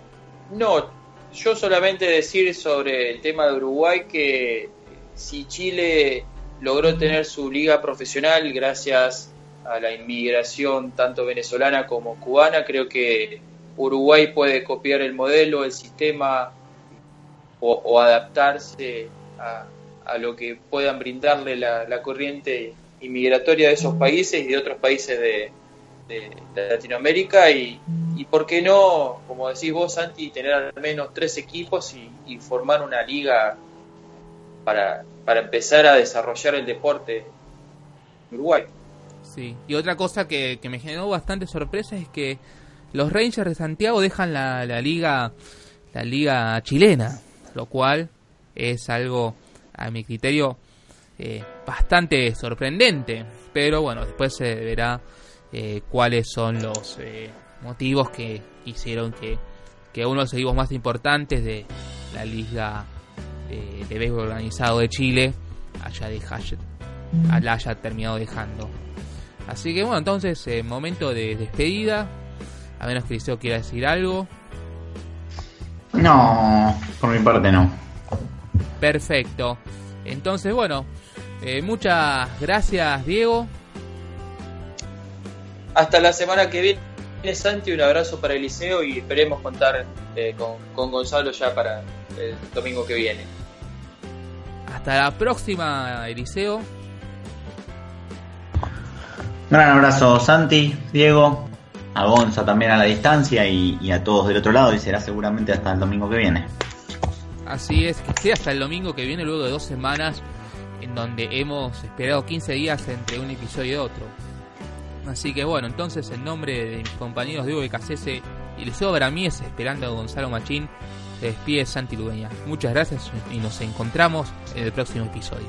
no, yo solamente decir sobre el tema de Uruguay que si Chile logró tener su liga profesional gracias a la inmigración tanto venezolana como cubana, creo que Uruguay puede copiar el modelo, el sistema o, adaptarse a, lo que puedan brindarle la, corriente inmigratoria de esos países y de otros países de, Latinoamérica y, y, por qué no, como decís vos Santi, tener al menos tres equipos y formar una liga para, para empezar a desarrollar el deporte en Uruguay. Sí, y otra cosa que, me generó bastante sorpresa es que los Rangers de Santiago dejan la, liga la liga chilena, lo cual es algo a mi criterio eh, bastante sorprendente, pero bueno, después se verá eh, cuáles son los eh, motivos que hicieron que, que uno de los equipos más importantes de la Liga de, de Béisbol Organizado de Chile haya, dejado, haya terminado dejando. Así que bueno, entonces, momento de despedida. A menos que Liceo quiera decir algo. No, por mi parte no. Perfecto. Entonces, bueno, eh, muchas gracias, Diego. Hasta la semana que viene, Santi. Un abrazo para Eliseo y esperemos contar eh, con, con Gonzalo ya para el domingo que viene. Hasta la próxima, Eliseo. Gran abrazo, Santi, Diego, a Gonza también a la distancia y, a todos del otro lado y será seguramente hasta el domingo que viene. Así es, que sea hasta el domingo que viene luego de dos semanas en donde hemos esperado 15 días entre un episodio y otro. Así que bueno, entonces en nombre de mis compañeros Diego Becasese y Liceo Bramies, esperando a Gonzalo Machín, se despide Santi Ludeña. Muchas gracias y nos encontramos en el próximo episodio.